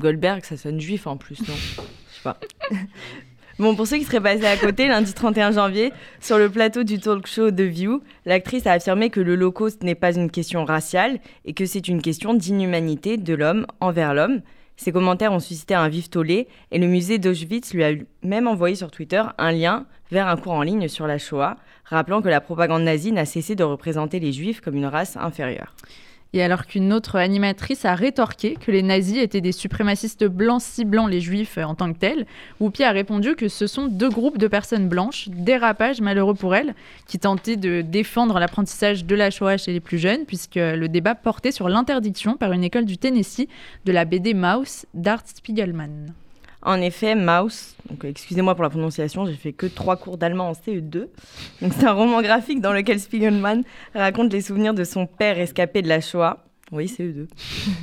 Goldberg, ça sonne juif en plus, non? Je sais pas. Bon, pour ceux qui seraient passés à côté, lundi 31 janvier, sur le plateau du talk show The View, l'actrice a affirmé que le l'Holocauste n'est pas une question raciale et que c'est une question d'inhumanité de l'homme envers l'homme. Ses commentaires ont suscité un vif tollé et le musée d'Auschwitz lui a même envoyé sur Twitter un lien vers un cours en ligne sur la Shoah, rappelant que la propagande nazie n'a cessé de représenter les juifs comme une race inférieure. Et alors qu'une autre animatrice a rétorqué que les nazis étaient des suprémacistes blancs ciblant les juifs en tant que tels, Whoopi a répondu que ce sont deux groupes de personnes blanches, dérapage malheureux pour elle, qui tentaient de défendre l'apprentissage de la Shoah chez les plus jeunes, puisque le débat portait sur l'interdiction par une école du Tennessee de la BD Mouse d'Art Spiegelman. En effet, Maus, excusez-moi pour la prononciation, j'ai fait que trois cours d'allemand en CE2. c'est un roman graphique dans lequel Spiegelman raconte les souvenirs de son père escapé de la Shoah. Oui, CE2.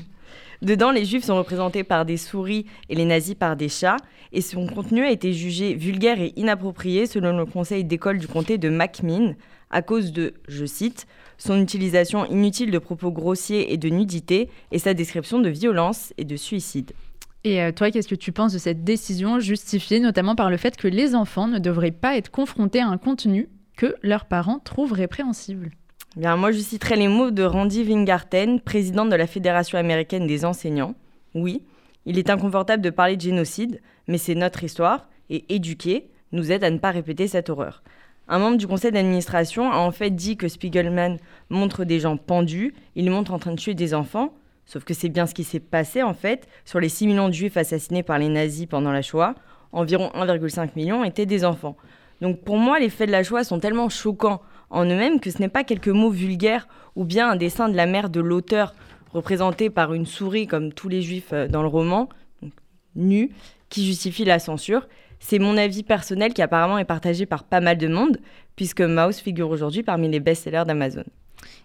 Dedans, les juifs sont représentés par des souris et les nazis par des chats, et son contenu a été jugé vulgaire et inapproprié selon le conseil d'école du comté de MacMinn à cause de, je cite, son utilisation inutile de propos grossiers et de nudité et sa description de violence et de suicide. Et euh, toi, qu'est-ce que tu penses de cette décision justifiée notamment par le fait que les enfants ne devraient pas être confrontés à un contenu que leurs parents trouvent répréhensible? Bien, moi, je citerai les mots de Randy Wingarten, présidente de la Fédération américaine des enseignants. Oui, il est inconfortable de parler de génocide, mais c'est notre histoire, et éduquer nous aide à ne pas répéter cette horreur. Un membre du conseil d'administration a en fait dit que Spiegelman montre des gens pendus, il montre en train de tuer des enfants, Sauf que c'est bien ce qui s'est passé en fait. Sur les 6 millions de juifs assassinés par les nazis pendant la Shoah, environ 1,5 million étaient des enfants. Donc pour moi, les faits de la Shoah sont tellement choquants en eux-mêmes que ce n'est pas quelques mots vulgaires ou bien un dessin de la mère de l'auteur représenté par une souris comme tous les juifs euh, dans le roman, nu, qui justifie la censure. C'est mon avis personnel qui apparemment est partagé par pas mal de monde, puisque Mouse figure aujourd'hui parmi les best-sellers d'Amazon.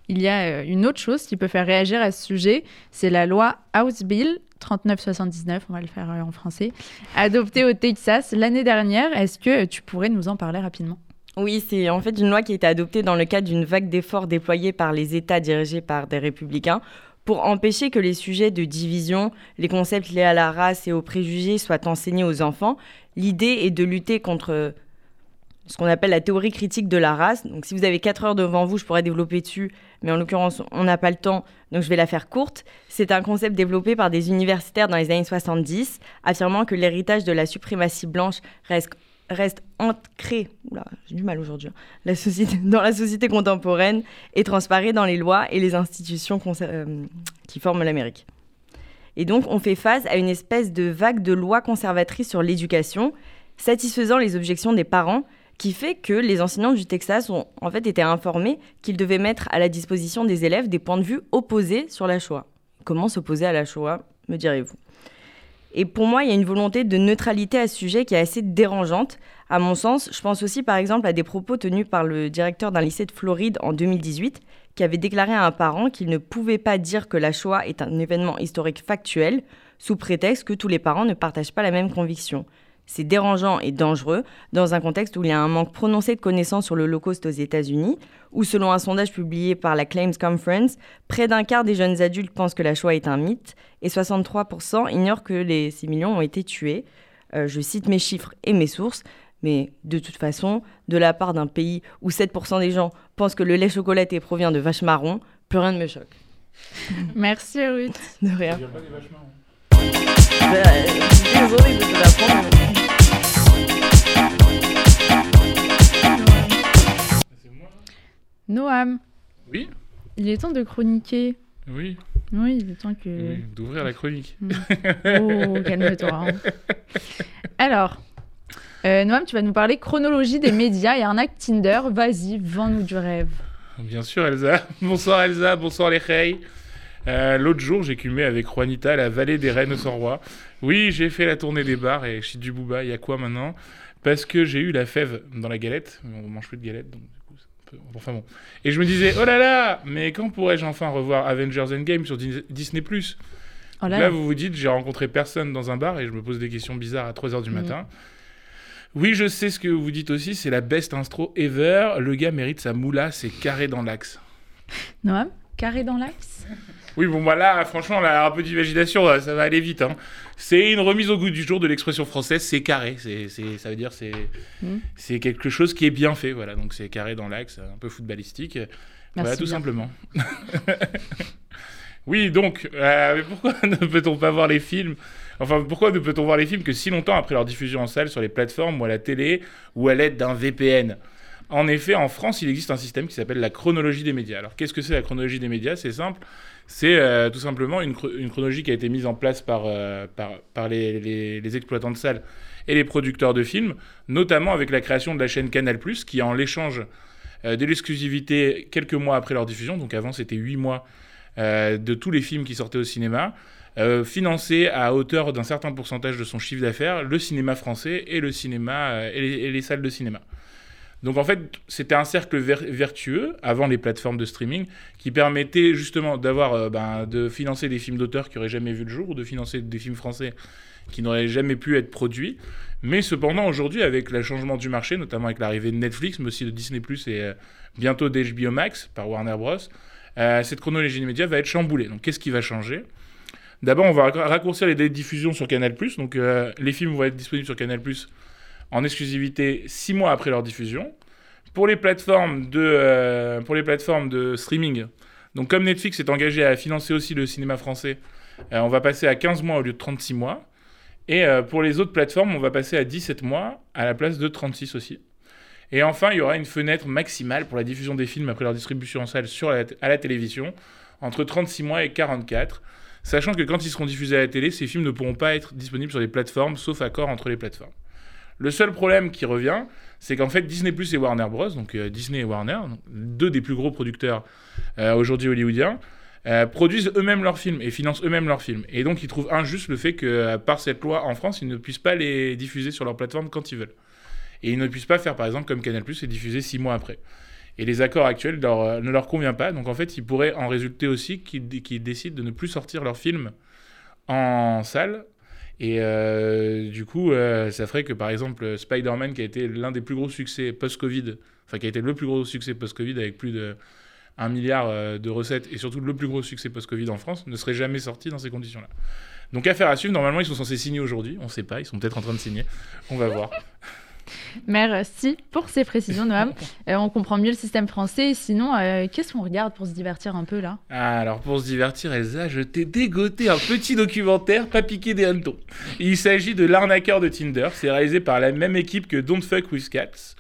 Il y a euh, une autre chose qui peut faire réagir à ce sujet, c'est la loi House Bill 3979, on va le faire euh, en français, adoptée au Texas l'année dernière. Est-ce que tu pourrais nous en parler rapidement? Oui, c'est en fait une loi qui a été adoptée dans le cadre d'une vague d'efforts déployés par les États dirigés par des républicains pour empêcher que les sujets de division, les concepts liés à la race et aux préjugés soient enseignés aux enfants. L'idée est de lutter contre ce qu'on appelle la théorie critique de la race. Donc si vous avez 4 heures devant vous, je pourrais développer dessus, mais en l'occurrence, on n'a pas le temps, donc je vais la faire courte. C'est un concept développé par des universitaires dans les années 70, affirmant que l'héritage de la suprématie blanche reste, ancré, j'ai du mal aujourd'hui, hein, la société, dans la société contemporaine et transparaît dans les lois et les institutions euh, qui forment l'Amérique. Et donc, on fait face à une espèce de vague de lois conservatrices sur l'éducation, satisfaisant les objections des parents, qui fait que les enseignants du Texas ont en fait été informés qu'ils devaient mettre à la disposition des élèves des points de vue opposés sur la Shoah. Comment s'opposer à la Shoah, me direz-vous? Et pour moi, il y a une volonté de neutralité à ce sujet qui est assez dérangeante. À mon sens, je pense aussi par exemple à des propos tenus par le directeur d'un lycée de Floride en 2018 qui avait déclaré à un parent qu'il ne pouvait pas dire que la Shoah est un événement historique factuel sous prétexte que tous les parents ne partagent pas la même conviction. C'est dérangeant et dangereux dans un contexte où il y a un manque prononcé de connaissances sur le l'Holocauste aux États-Unis, où selon un sondage publié par la Claims Conference, près d'un quart des jeunes adultes pensent que la Shoah est un mythe et 63% ignorent que les 6 millions ont été tués. Euh, je cite mes chiffres et mes sources, mais de toute façon, de la part d'un pays où 7% des gens pensent que le lait chocolaté provient de vaches marrons, plus rien ne me choque. Merci Ruth. De rien. Noam. Oui Il est temps de chroniquer. Oui. Oui, il est temps que. d'ouvrir la chronique. Mm. Oh, calme-toi. Hein. Alors, euh, Noam, tu vas nous parler chronologie des médias et arnaque Tinder. Vas-y, vends-nous du rêve. Bien sûr, Elsa. Bonsoir, Elsa. Bonsoir, les reilles. Euh, l'autre jour, j'ai culmé avec Juanita la vallée des reines sans roi. Oui, j'ai fait la tournée des bars et booba. Il y a quoi maintenant? Parce que j'ai eu la fève dans la galette. On mange plus de galette, donc Enfin bon. Et je me disais, oh là là, mais quand pourrais-je enfin revoir Avengers Endgame sur Disney Plus? Oh là, vous vous dites, j'ai rencontré personne dans un bar et je me pose des questions bizarres à 3h du mm. matin. Oui, je sais ce que vous dites aussi, c'est la best instro ever. Le gars mérite sa moula, c'est carré dans l'axe. Noam, carré dans l'axe? Oui, bon, voilà, franchement, là, un peu d'imagination, ça va aller vite. Hein. C'est une remise au goût du jour de l'expression française, c'est carré. C'est, ça veut dire c'est, mm. c'est quelque chose qui est bien fait, voilà. Donc c'est carré dans l'axe, un peu footballistique. voilà, tout simplement. oui, donc, euh, pourquoi ne peut-on pas voir les films Enfin, pourquoi ne peut-on voir les films que si longtemps après leur diffusion en salle sur les plateformes ou à la télé ou à l'aide d'un VPN En effet, en France, il existe un système qui s'appelle la chronologie des médias. Alors, qu'est-ce que c'est la chronologie des médias? C'est simple. C'est euh, tout simplement une, chronologie qui a été mise en place par, euh, les, exploitants de salles et les producteurs de films, notamment avec la création de la chaîne Canal+, qui en l'échange euh, de l'exclusivité quelques mois après leur diffusion, donc avant c'était 8 mois de tous les films qui sortaient au cinéma, financer à hauteur d'un certain pourcentage de son chiffre d'affaires le cinéma français et le cinéma et, les, salles de cinéma. Donc en fait, c'était un cercle vertueux avant les plateformes de streaming qui permettait justement d'avoir, euh, ben, de financer des films d'auteurs qui n'auraient jamais vu le jour ou de financer des films français qui n'auraient jamais pu être produits. Mais cependant, aujourd'hui, avec le changement du marché, notamment avec l'arrivée de Netflix, mais aussi de Disney ⁇ et bientôt d'HBO Max par Warner Bros., cette chronologie immédiate va être chamboulée. Donc qu'est-ce qui va changer? D'abord, on va raccourcir les délais de diffusion sur Canal+. Donc, euh, les films vont être disponibles sur Canal+, en exclusivité 6 mois après leur diffusion. Pour les plateformes de, euh, pour les plateformes de streaming, donc comme Netflix est engagé à financer aussi le cinéma français, euh, on va passer à 15 mois au lieu de 36 mois. Et pour les autres plateformes, on va passer à 17 mois à la place de 36 aussi. Et enfin, il y aura une fenêtre maximale pour la diffusion des films après leur distribution en salle sur à la télévision, entre 36 mois et 44 sachant que quand ils seront diffusés à la télé, ces films ne pourront pas être disponibles sur les plateformes, sauf accord entre les plateformes. Le seul problème qui revient, c'est qu'en fait Disney Plus et Warner Bros, donc euh, Disney et Warner, deux des plus gros producteurs euh, aujourd'hui hollywoodiens, euh, produisent eux-mêmes leurs films et financent eux-mêmes leurs films. Et donc ils trouvent injuste le fait que par cette loi en France, ils ne puissent pas les diffuser sur leur plateforme quand ils veulent. Et ils ne puissent pas faire par exemple comme Canal Plus diffuser six mois après. Et les accords actuels ne leur conviennent pas. Donc en fait, il pourrait en résulter aussi qu'ils décident de ne plus sortir leurs films en salle. Et euh, du coup, euh, ça ferait que par exemple, Spider-Man, qui a été l'un des plus gros succès post-Covid, enfin qui a été le plus gros succès post-Covid avec plus de 1 milliard de recettes et surtout le plus gros succès post-Covid en France, ne serait jamais sorti dans ces conditions-là. Donc affaire à suivre, normalement ils sont censés signer aujourd'hui, on ne sait pas, ils sont peut-être en train de signer, on va voir. Merci pour ces précisions, Noam. Euh, on comprend mieux le système français. Sinon, euh, qu'est-ce qu'on regarde pour se divertir un peu là? Ah, Alors, pour se divertir, Elsa, je t'ai dégoté un petit documentaire, pas piqué des hannetons. Il s'agit de L'arnaqueur de Tinder. C'est réalisé par la même équipe que Don't Fuck With Cats.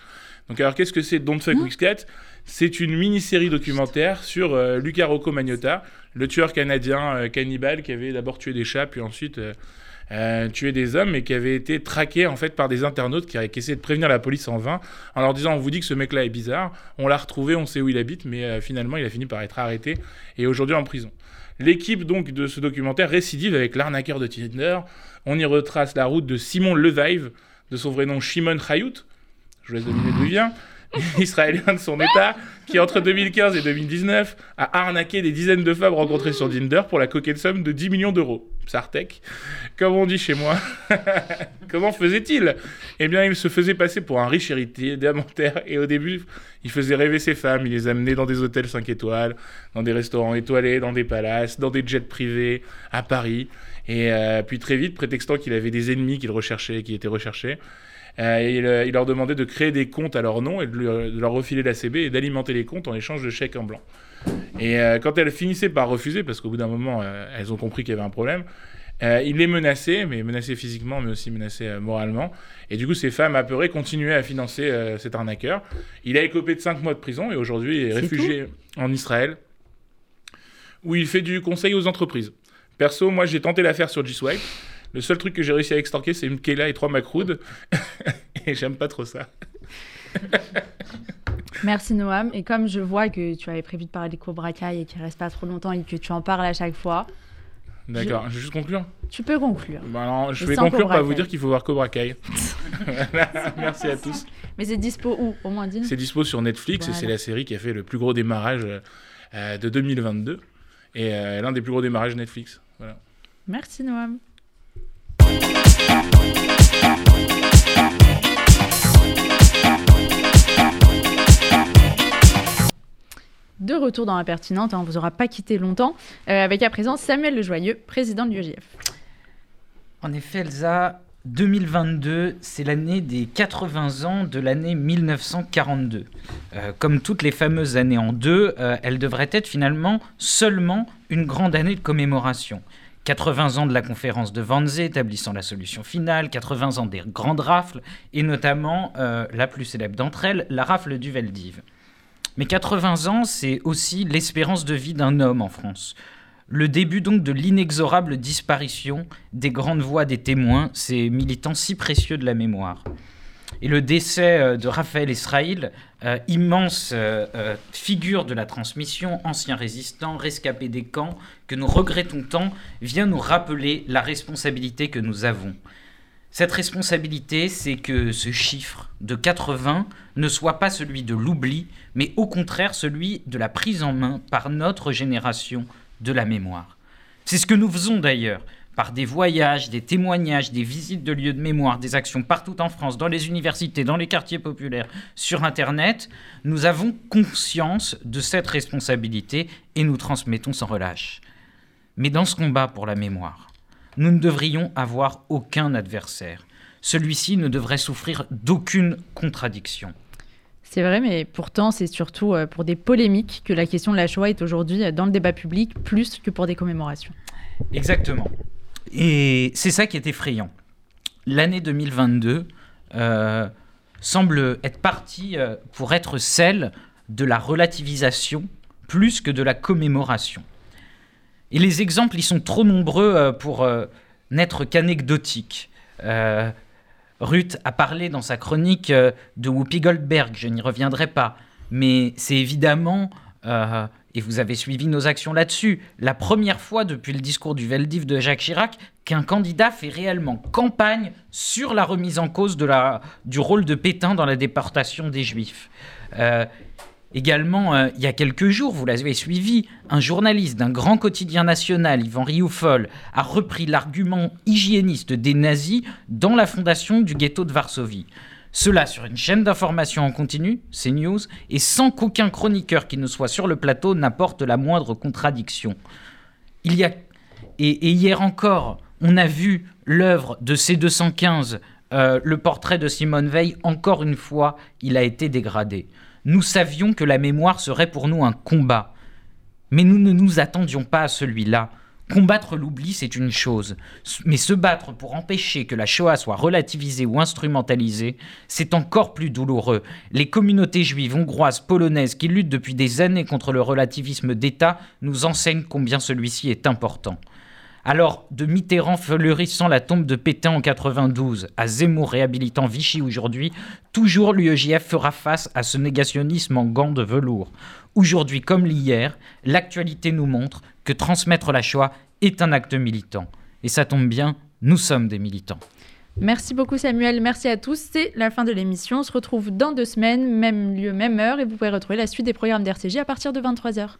Donc, alors, qu'est-ce que c'est Don't Fuck With Cats? C'est une mini-série documentaire sur euh, Luca Rocco Magnotta, le tueur canadien cannibale qui avait d'abord tué des chats, puis ensuite euh, tuer des hommes, mais qui avait été traqué en fait par des internautes qui, qui, essayaient de prévenir la police en vain en leur disant on vous dit que ce mec-là est bizarre, on l'a retrouvé, on sait où il habite, mais euh, finalement il a fini par être arrêté et aujourd'hui en prison. L'équipe donc de ce documentaire récidive avec l'arnaqueur de Tinder. On y retrace la route de Simon Levive, de son vrai nom Shimon Chayout. Je vous laisse deviner d'où il vient. Israélien de son État, qui entre 2015 et 2019 a arnaqué des dizaines de femmes rencontrées sur Tinder pour la coquette somme de 10 millions d'euros. Sartek, comme on dit chez moi. Comment faisait-il? Eh bien, il se faisait passer pour un riche héritier diamantaire et au début, il faisait rêver ses femmes, il les amenait dans des hôtels 5 étoiles, dans des restaurants étoilés, dans des palaces, dans des jets privés, à Paris. Et euh, puis très vite, prétextant qu'il avait des ennemis qu'il recherchait, qui étaient recherchés, euh, euh, il, leur demandait de créer des comptes à leur nom et de, leur refiler la CB et d'alimenter les comptes en échange de chèques en blanc. Et euh, quand elles finissaient par refuser, parce qu'au bout d'un moment, elles ont compris qu'il y avait un problème, il les menaçait, mais menaçait physiquement, mais aussi menaçait moralement. Et du coup, ces femmes apeurées continuaient à financer cet arnaqueur. Il a écopé de 5 mois de prison et aujourd'hui est, réfugié en Israël, où il fait du conseil aux entreprises. Perso, moi, j'ai tenté l'affaire sur G-Swipe. Le seul truc que j'ai réussi à extorquer, c'est une Kela et trois Macroud. et j'aime pas trop ça. Merci Noam. Et comme je vois que tu avais prévu de parler des Cobra Kai et qu'il reste pas trop longtemps et que tu en parles à chaque fois. D'accord, je... vais juste conclure. Tu peux conclure. Bah je vais conclure par vous dire qu'il faut voir Cobra Kai. Merci à tous. Mais c'est dispo où? Au moins C'est dispo sur Netflix et c'est la série qui a fait le plus gros démarrage euh, de 2022 et euh, l'un des plus gros démarrages Netflix. Voilà. Merci Noam. De retour dans la pertinente, hein, on ne vous aura pas quitté longtemps, euh, avec à présent Samuel Lejoyeux, président de l'UEJF. En effet, Elsa, 2022, c'est l'année des 80 ans de l'année 1942. Euh, comme toutes les fameuses années en deux, euh, elle devrait être finalement seulement une grande année de commémoration. 80 ans de la conférence de Wannsee établissant la solution finale, 80 ans des grandes rafles, et notamment la plus célèbre d'entre elles, la rafle du Veldiv. Mais 80 ans, c'est aussi l'espérance de vie d'un homme en France. Le début donc de l'inexorable disparition des grandes voix des témoins, ces militants si précieux de la mémoire. Et le décès euh, de Raphaël Israël, euh, immense euh, figure de la transmission, ancien résistant, rescapé des camps, que nous regrettons tant, vient nous rappeler la responsabilité que nous avons. Cette responsabilité, c'est que ce chiffre de 80 ne soit pas celui de l'oubli, mais au contraire celui de la prise en main par notre génération de la mémoire. C'est ce que nous faisons d'ailleurs par des voyages, des témoignages, des visites de lieux de mémoire, des actions partout en France, dans les universités, dans les quartiers populaires, sur Internet, nous avons conscience de cette responsabilité et nous transmettons sans relâche. Mais dans ce combat pour la mémoire, nous ne devrions avoir aucun adversaire. Celui-ci ne devrait souffrir d'aucune contradiction. C'est vrai, mais pourtant, c'est surtout euh, pour des polémiques que la question de la Shoah est aujourd'hui euh, dans le débat public, plus que pour des commémorations. Exactement. Et c'est ça qui est effrayant. L'année 2022 euh, semble être partie pour être celle de la relativisation plus que de la commémoration. Et les exemples, ils sont trop nombreux euh, pour euh, n'être qu'anecdotiques. Euh, Ruth a parlé dans sa chronique de Whoopi Goldberg, je n'y reviendrai pas. Mais c'est évidemment, et vous avez suivi nos actions là-dessus, la première fois depuis le discours du Veldiv de Jacques Chirac qu'un candidat fait réellement campagne sur la remise en cause du rôle de Pétain dans la déportation des Juifs. Également, euh, il y a quelques jours, vous l'avez suivi, un journaliste d'un grand quotidien national, Yvan Rioufol, a repris l'argument hygiéniste des nazis dans la fondation du ghetto de Varsovie. Cela sur une chaîne d'information en continu, CNews, et sans qu'aucun chroniqueur qui ne soit sur le plateau n'apporte la moindre contradiction. Il y a et, hier encore, on a vu l'œuvre de C215, euh, le portrait de Simone Veil. Encore une fois, il a été dégradé. Nous savions que la mémoire serait pour nous un combat. Mais nous ne nous attendions pas à celui-là. Combattre l'oubli, c'est une chose, mais se battre pour empêcher que la Shoah soit relativisée ou instrumentalisée, c'est encore plus douloureux. Les communautés juives, hongroises, polonaises qui luttent depuis des années contre le relativisme d'État nous enseignent combien celui-ci est important. Alors, de Mitterrand fleurissant la tombe de Pétain en 92 à Zemmour réhabilitant Vichy aujourd'hui, toujours l'UEJF fera face à ce négationnisme en gants de velours. Aujourd'hui comme l'hier, l'actualité nous montre que transmettre la Shoah est un acte militant. Et ça tombe bien, nous sommes des militants. Merci beaucoup Samuel, merci à tous. C'est la fin de l'émission. On se retrouve dans deux semaines, même lieu, même heure, et vous pouvez retrouver la suite des programmes d'RCJ à partir de 23h.